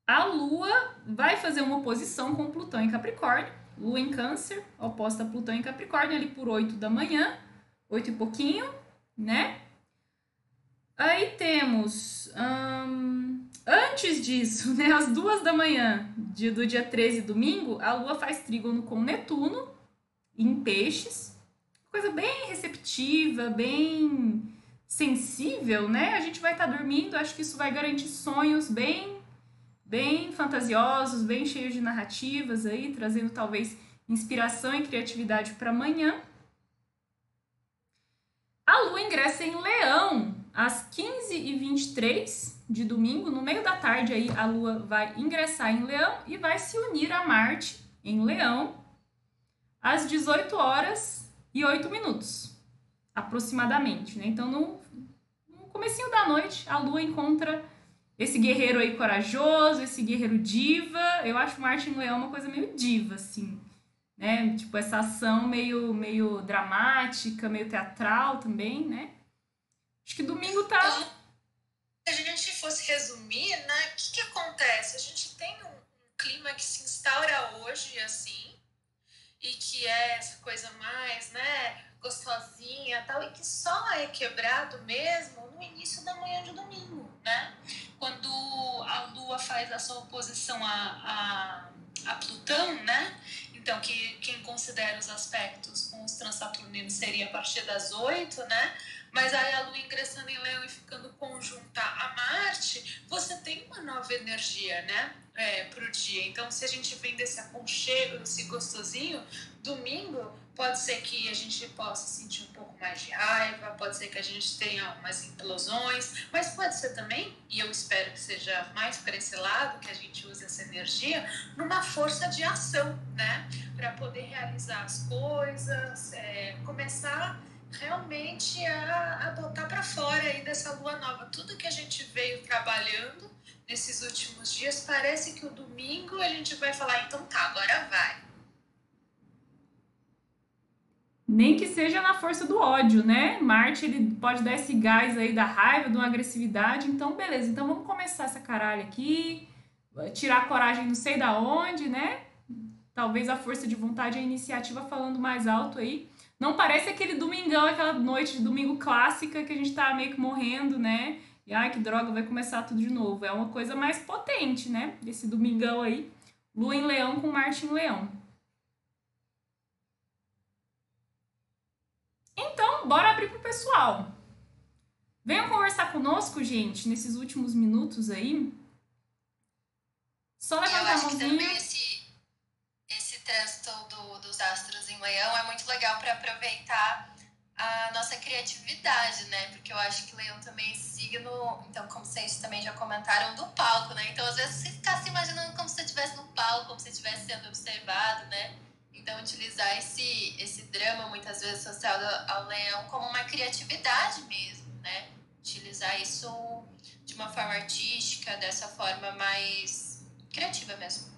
a Lua vai fazer uma oposição com Plutão em Capricórnio. Lua em Câncer, oposta a Plutão em Capricórnio, ali por 8 da manhã, 8 e pouquinho, né? Aí temos. Hum, antes disso, né, às duas da manhã de, do dia 13, domingo, a Lua faz trígono com Netuno em peixes. Coisa bem receptiva, bem sensível, né? A gente vai estar tá dormindo, acho que isso vai garantir sonhos bem bem fantasiosos, bem cheios de narrativas aí, trazendo talvez inspiração e criatividade para amanhã. A lua ingressa em Leão às 15h23 de domingo, no meio da tarde aí a lua vai ingressar em Leão e vai se unir a Marte em Leão às 18 horas e 8 minutos, aproximadamente, né? Então no, no comecinho da noite a lua encontra esse guerreiro aí corajoso, esse guerreiro diva. Eu acho Martin Leão uma coisa meio diva, assim. Né? Tipo, essa ação meio, meio dramática, meio teatral também, né? Acho que domingo tá. Se a gente fosse resumir, né? O que, que acontece? A gente tem um, um clima que se instaura hoje, assim, e que é essa coisa mais, né? gostosinha tal, e que só é quebrado mesmo no início da manhã de domingo, né? Quando a Lua faz a sua oposição a, a, a Plutão, né? Então, que quem considera os aspectos com os transaturninos seria a partir das 8, né? Mas aí a Lua ingressando em Leão e ficando conjunta a Marte, você tem uma nova energia, né? É, pro dia. Então, se a gente vem desse aconchego, desse gostosinho, domingo pode ser que a gente possa sentir um pouco mais de raiva, pode ser que a gente tenha umas implosões, mas pode ser também, e eu espero que seja mais para esse lado, que a gente use essa energia, numa força de ação, né? Para poder realizar as coisas, é, começar realmente a, a botar para fora aí dessa lua nova. Tudo que a gente veio trabalhando nesses últimos dias, parece que o domingo a gente vai falar, então tá, agora vai nem que seja na força do ódio, né? Marte ele pode dar esse gás aí da raiva, de uma agressividade. Então, beleza. Então vamos começar essa caralho aqui, tirar a coragem não sei da onde, né? Talvez a força de vontade e a iniciativa falando mais alto aí. Não parece aquele domingão, aquela noite de domingo clássica que a gente tá meio que morrendo, né? E ai, que droga, vai começar tudo de novo. É uma coisa mais potente, né? Esse domingão aí. Lua em Leão com Marte em Leão. Então, bora abrir pro pessoal. Venham conversar conosco, gente, nesses últimos minutos aí. Só levantar a mãozinha. Trânsito do, dos astros em leão é muito legal para aproveitar a nossa criatividade, né? Porque eu acho que leão também é signo, então, como vocês também já comentaram, do palco, né? Então, às vezes, você ficar se imaginando como se você estivesse no palco, como se estivesse sendo observado, né? Então, utilizar esse, esse drama, muitas vezes, associado ao leão como uma criatividade mesmo, né? Utilizar isso de uma forma artística, dessa forma mais criativa mesmo.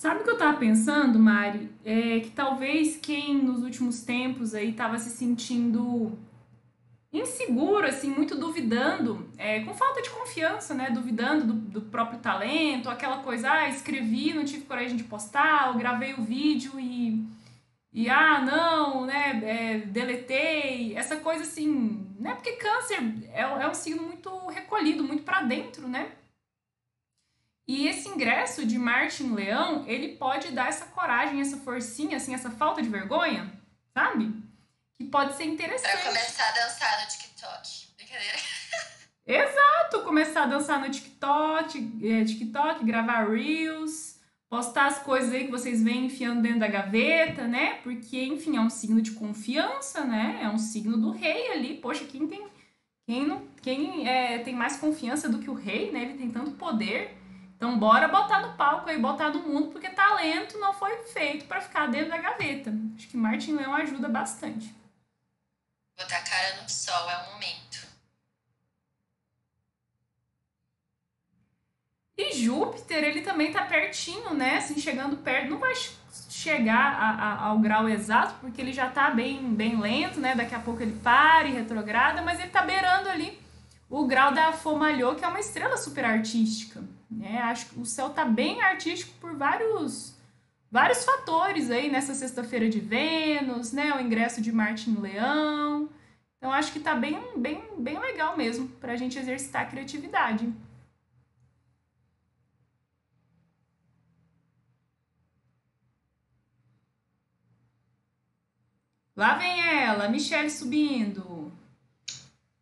Sabe o que eu tava pensando, Mari? É que talvez quem nos últimos tempos aí tava se sentindo inseguro, assim, muito duvidando, é, com falta de confiança, né? Duvidando do, do, próprio talento, aquela coisa, ah, escrevi, não tive coragem de postar, ou gravei o vídeo e. E ah, não, né? É, deletei. Essa coisa assim, né? Porque câncer é, é um signo muito recolhido, muito para dentro, né? E esse ingresso de Marte em Leão, ele pode dar essa coragem, essa forcinha, assim, essa falta de vergonha, sabe? que pode ser interessante. Pra começar a dançar no TikTok. Brincadeira. (laughs) Exato! Começar a dançar no TikTok, é, TikTok, gravar Reels, postar as coisas aí que vocês vêm enfiando dentro da gaveta, né? Porque, enfim, é um signo de confiança, né? É um signo do rei ali. Poxa, quem tem. Quem, não, quem é, tem mais confiança do que o rei, né? Ele tem tanto poder. Então, bora botar no palco aí, botar no mundo, porque talento não foi feito para ficar dentro da gaveta. Acho que Martin Leão ajuda bastante. Botar a cara no sol é o momento. E Júpiter, ele também tá pertinho, né? Assim, chegando perto. Não vai chegar a, a, ao grau exato, porque ele já tá bem, bem lento, né? Daqui a pouco ele para e retrograda, mas ele tá beirando ali o grau da Fomalhô, que é uma estrela super artística. Né? Acho que o céu tá bem artístico por vários vários fatores aí nessa sexta-feira de Vênus, né? O ingresso de Marte no Leão. Então acho que tá bem, bem, bem legal mesmo para a gente exercitar a criatividade. Lá vem ela, Michelle subindo.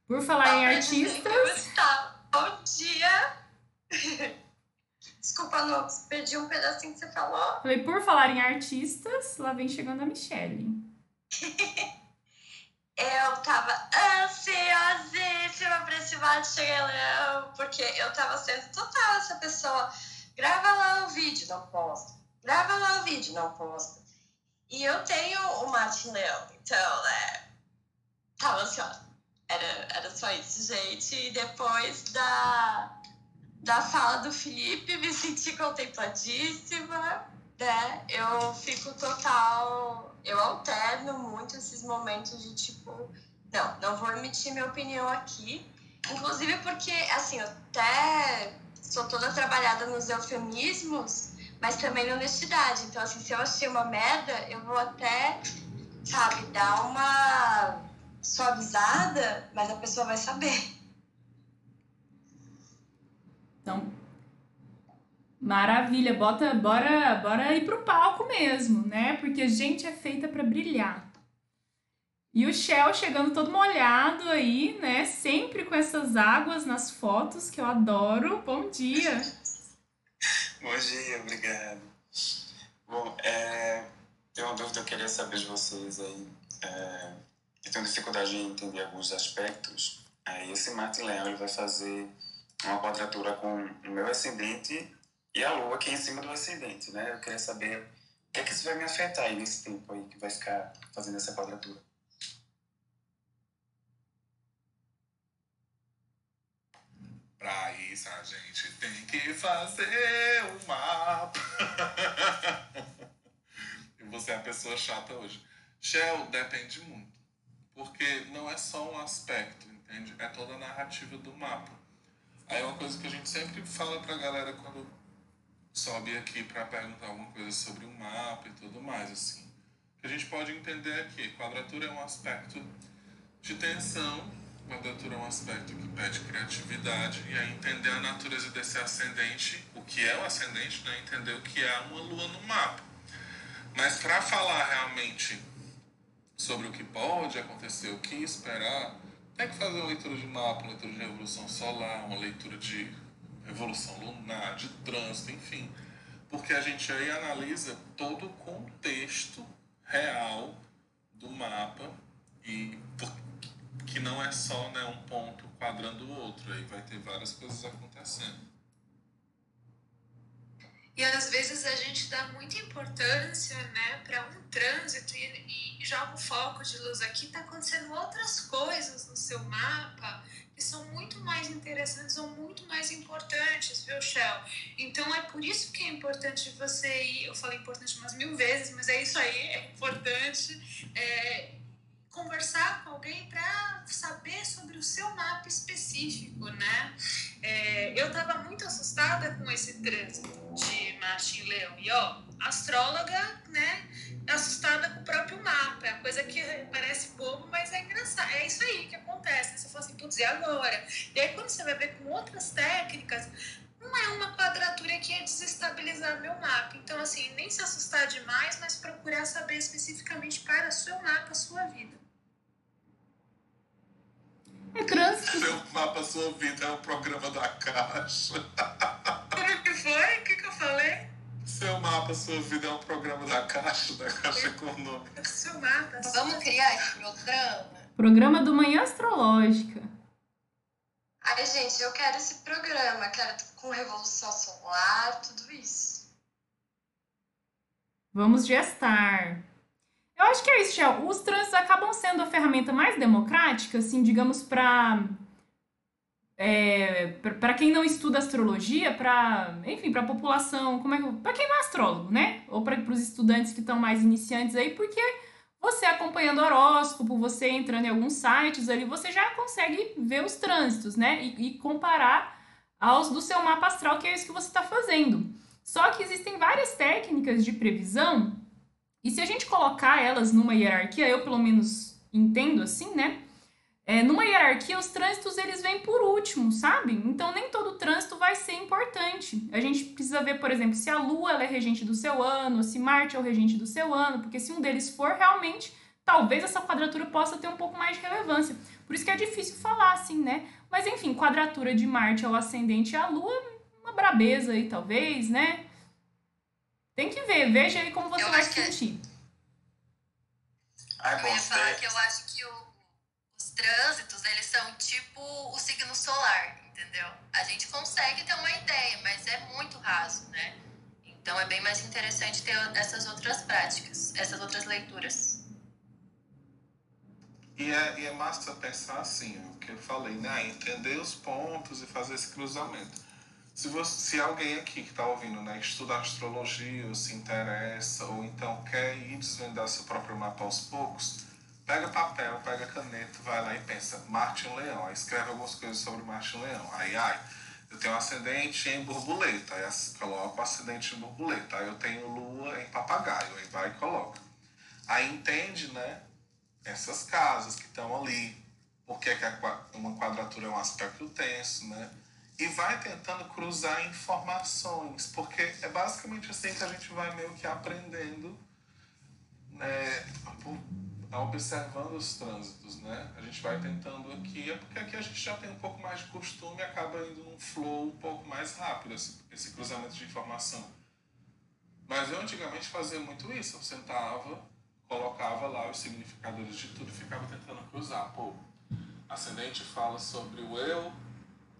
Por falar em artistas. Bom dia! (laughs) Desculpa, Lopes, perdi um pedacinho que você falou. Falei, por falar em artistas, lá vem chegando a Michelle. (laughs) eu tava ansiosíssima pra esse bate chegar porque eu tava sendo total essa pessoa. Grava lá o vídeo, não posta. Grava lá o vídeo, não posta. E eu tenho o Martin Leão, então, né, tava ansiosa. Era, era só isso, gente. E depois da da fala do Felipe, me senti contempladíssima, né? Eu fico total. Eu alterno muito esses momentos de tipo, não, não vou emitir minha opinião aqui. Inclusive porque, assim, eu até sou toda trabalhada nos eufemismos, mas também na honestidade. Então, assim, se eu achei uma merda, eu vou até, sabe, dar uma suavizada, mas a pessoa vai saber. Então, maravilha, bota, bora, bora ir pro palco mesmo, né? Porque a gente é feita para brilhar. E o Shell chegando todo molhado aí, né? Sempre com essas águas nas fotos que eu adoro. Bom dia! (laughs) Bom dia, obrigado. Bom, é, tem uma dúvida que eu queria saber de vocês aí. É, eu tenho dificuldade em entender alguns aspectos. Aí esse Martin Leão ele vai fazer uma quadratura com o meu ascendente e a Lua aqui em cima do ascendente, né? Eu queria saber o que é que isso vai me afetar aí nesse tempo aí que vai ficar fazendo essa quadratura. Pra isso a gente tem que fazer um mapa. (laughs) e você é a pessoa chata hoje. Shell depende muito. Porque não é só um aspecto, entende? É toda a narrativa do mapa. Aí é uma coisa que a gente sempre fala pra galera quando sobe aqui para perguntar alguma coisa sobre o mapa e tudo mais, assim. Que a gente pode entender aqui, quadratura é um aspecto de tensão quadratura é um aspecto que pede criatividade e aí entender a natureza desse ascendente, o que é o ascendente, né? entender o que é uma lua no mapa. Mas para falar realmente sobre o que pode acontecer, o que esperar, tem que fazer uma leitura de mapa, uma leitura de revolução solar, uma leitura de revolução lunar, de trânsito, enfim. Porque a gente aí analisa todo o contexto real do mapa e que não é só né, um ponto quadrando o outro, aí vai ter várias coisas acontecendo. E às vezes a gente dá muita importância né, para um trânsito e, e joga o foco de luz aqui, está acontecendo outras coisas no seu mapa que são muito mais interessantes ou muito mais importantes, viu, Shell? Então é por isso que é importante você ir. Eu falei importante umas mil vezes, mas é isso aí, é importante. É, conversar com alguém para saber sobre o seu mapa específico, né? É, eu estava muito assustada com esse trânsito de Marte em Leão. E, ó, astróloga, né? Assustada com o próprio mapa. É coisa que parece bobo, mas é engraçado. É isso aí que acontece. Você fala assim, putz, e agora? E aí, quando você vai ver com outras técnicas, não é uma quadratura que ia desestabilizar meu mapa. Então, assim, nem se assustar demais, mas procurar saber especificamente para o seu mapa, a sua vida. É trânsito. Seu mapa, sua vida é o programa da Caixa. Como que foi? O que, que eu falei? Seu mapa, sua vida é um programa da Caixa, da Caixa Econômica. Seu mapa. Vamos criar esse programa? Programa do Manhã Astrológica. Ai, gente, eu quero esse programa. Quero com revolução solar, tudo isso. Vamos gestar. Eu acho que é isso, Shell. Os trânsitos acabam sendo a ferramenta mais democrática, assim, digamos, para é, para quem não estuda astrologia, para, enfim, para a população, como é que, para quem não é astrólogo, né? Ou para os estudantes que estão mais iniciantes aí, porque você acompanhando horóscopo, você entrando em alguns sites ali, você já consegue ver os trânsitos, né? E, e comparar aos do seu mapa astral, que é isso que você está fazendo. Só que existem várias técnicas de previsão e se a gente colocar elas numa hierarquia, eu pelo menos entendo assim, né? É, numa hierarquia, os trânsitos eles vêm por último, sabe? Então nem todo trânsito vai ser importante. A gente precisa ver, por exemplo, se a Lua é regente do seu ano, se Marte é o regente do seu ano, porque se um deles for, realmente, talvez essa quadratura possa ter um pouco mais de relevância. Por isso que é difícil falar assim, né? Mas enfim, quadratura de Marte ao ascendente e a Lua, uma brabeza aí, talvez, né? Tem que ver, veja aí como você eu vai se sentir. É... eu ia falar que eu acho que o, os trânsitos, eles são tipo o signo solar, entendeu? A gente consegue ter uma ideia, mas é muito raso, né? Então é bem mais interessante ter essas outras práticas, essas outras leituras. E é, e é massa pensar assim, o que eu falei, né? Entender os pontos e fazer esse cruzamento. Se, você, se alguém aqui que está ouvindo né, estuda astrologia, ou se interessa, ou então quer ir desvendar seu próprio mapa aos poucos, pega papel, pega caneta, vai lá e pensa, Marte em Leão. Aí escreve algumas coisas sobre Marte em Leão. Aí, ai, eu tenho ascendente em borboleta, aí coloca o ascendente em borboleta. Aí eu tenho lua em papagaio, aí vai e coloca. Aí entende, né, essas casas que estão ali, porque que uma quadratura é um aspecto tenso, né? E vai tentando cruzar informações, porque é basicamente assim que a gente vai meio que aprendendo né, observando os trânsitos, né? A gente vai tentando aqui, é porque aqui a gente já tem um pouco mais de costume e acaba indo num flow um pouco mais rápido, esse, esse cruzamento de informação. Mas eu antigamente fazia muito isso, eu sentava, colocava lá os significadores de tudo e ficava tentando cruzar. Pô, ascendente fala sobre o eu,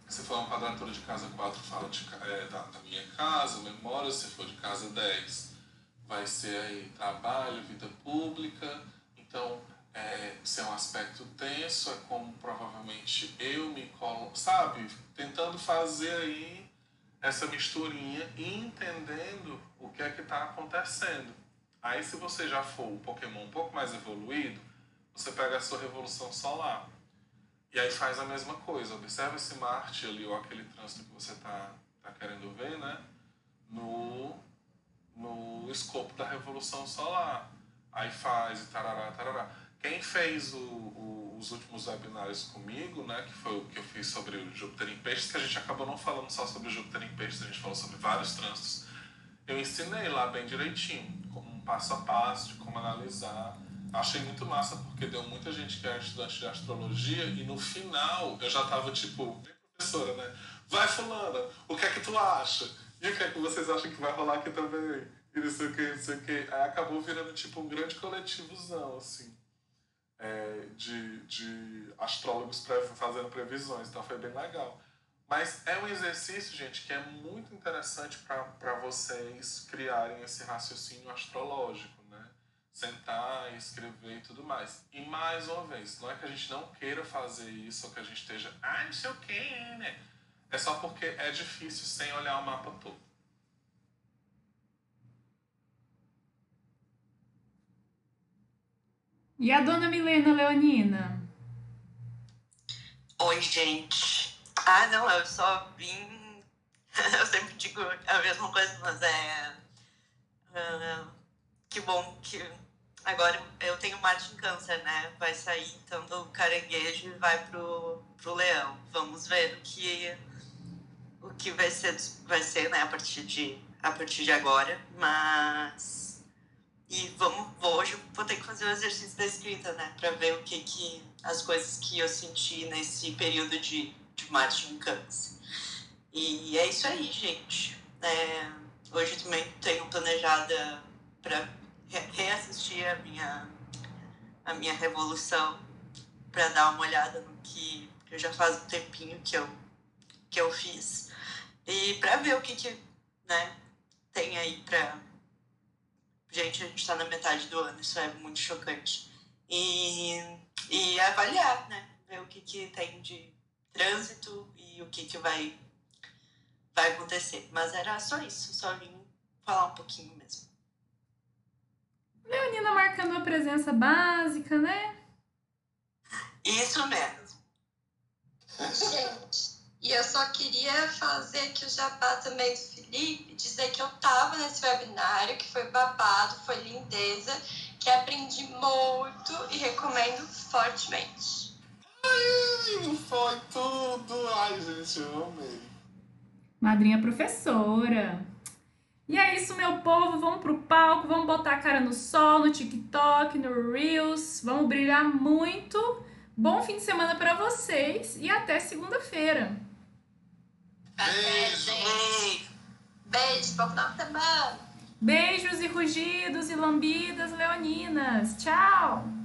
se for uma quadratura de casa 4, fala de, é, da, da minha casa, memória, se for de casa 10, vai ser aí trabalho, vida pública, então, é, se é um aspecto tenso, é como provavelmente eu me colo, sabe? Tentando fazer aí essa misturinha e entendendo o que é que está acontecendo. Aí, se você já for um Pokémon um pouco mais evoluído, você pega a sua revolução solar. E aí faz a mesma coisa. Observa esse Marte ali, ou aquele trânsito que você está tá querendo ver, né? No, no escopo da revolução solar aí faz tarará, tarará. Quem fez o, o, os últimos webinários comigo, né, que foi o que eu fiz sobre o Júpiter em Peixes, que a gente acabou não falando só sobre o Júpiter em Peixes, a gente falou sobre vários trânsitos. Eu ensinei lá bem direitinho, como um passo a passo de como analisar. Achei muito massa, porque deu muita gente que era estudante de astrologia e no final eu já tava tipo, professora, né? Vai, Fulana, o que é que tu acha? E o que é que vocês acham que vai rolar aqui também? e não sei o que, não sei o que. Aí acabou virando tipo um grande coletivozão, assim, é, de, de astrólogos fazendo previsões, então foi bem legal. Mas é um exercício, gente, que é muito interessante para vocês criarem esse raciocínio astrológico? Sentar, escrever e tudo mais. E mais uma vez, não é que a gente não queira fazer isso ou que a gente esteja, ah, não sei o que, né? É só porque é difícil sem olhar o mapa todo. E a dona Milena Leonina? Oi, gente. Ah, não, eu só vim. (laughs) eu sempre digo a mesma coisa, mas é. Uh, que bom que agora eu tenho Marte em Câncer, né? Vai sair então do caranguejo e vai pro, pro leão. Vamos ver o que o que vai ser vai ser, né, a partir de a partir de agora, mas e vamos, hoje vou ter que fazer o exercício da escrita, né? Pra ver o que que. as coisas que eu senti nesse período de, de Marte em Câncer. E é isso aí, gente. É, hoje também tenho planejada para reassistir a minha, a minha revolução, para dar uma olhada no que eu já faz um tempinho que eu, que eu fiz. E para ver o que, que né, tem aí para gente, a gente está na metade do ano, isso é muito chocante. E, e avaliar, né? Ver o que, que tem de trânsito e o que, que vai, vai acontecer. Mas era só isso, só vim falar um pouquinho mesmo. Leonina marcando a presença básica, né? Isso mesmo. Gente, e eu só queria fazer aqui o jabá também do Felipe, dizer que eu tava nesse webinário, que foi babado, foi lindeza, que aprendi muito e recomendo fortemente. Ai, foi tudo! Ai, gente, eu amei. Madrinha professora. E é isso, meu povo. Vamos pro palco, vamos botar a cara no sol, no TikTok, no Reels. Vamos brilhar muito. Bom fim de semana para vocês e até segunda-feira. Beijo. Beijo, bom final de semana. Beijos e rugidos e lambidas leoninas. Tchau!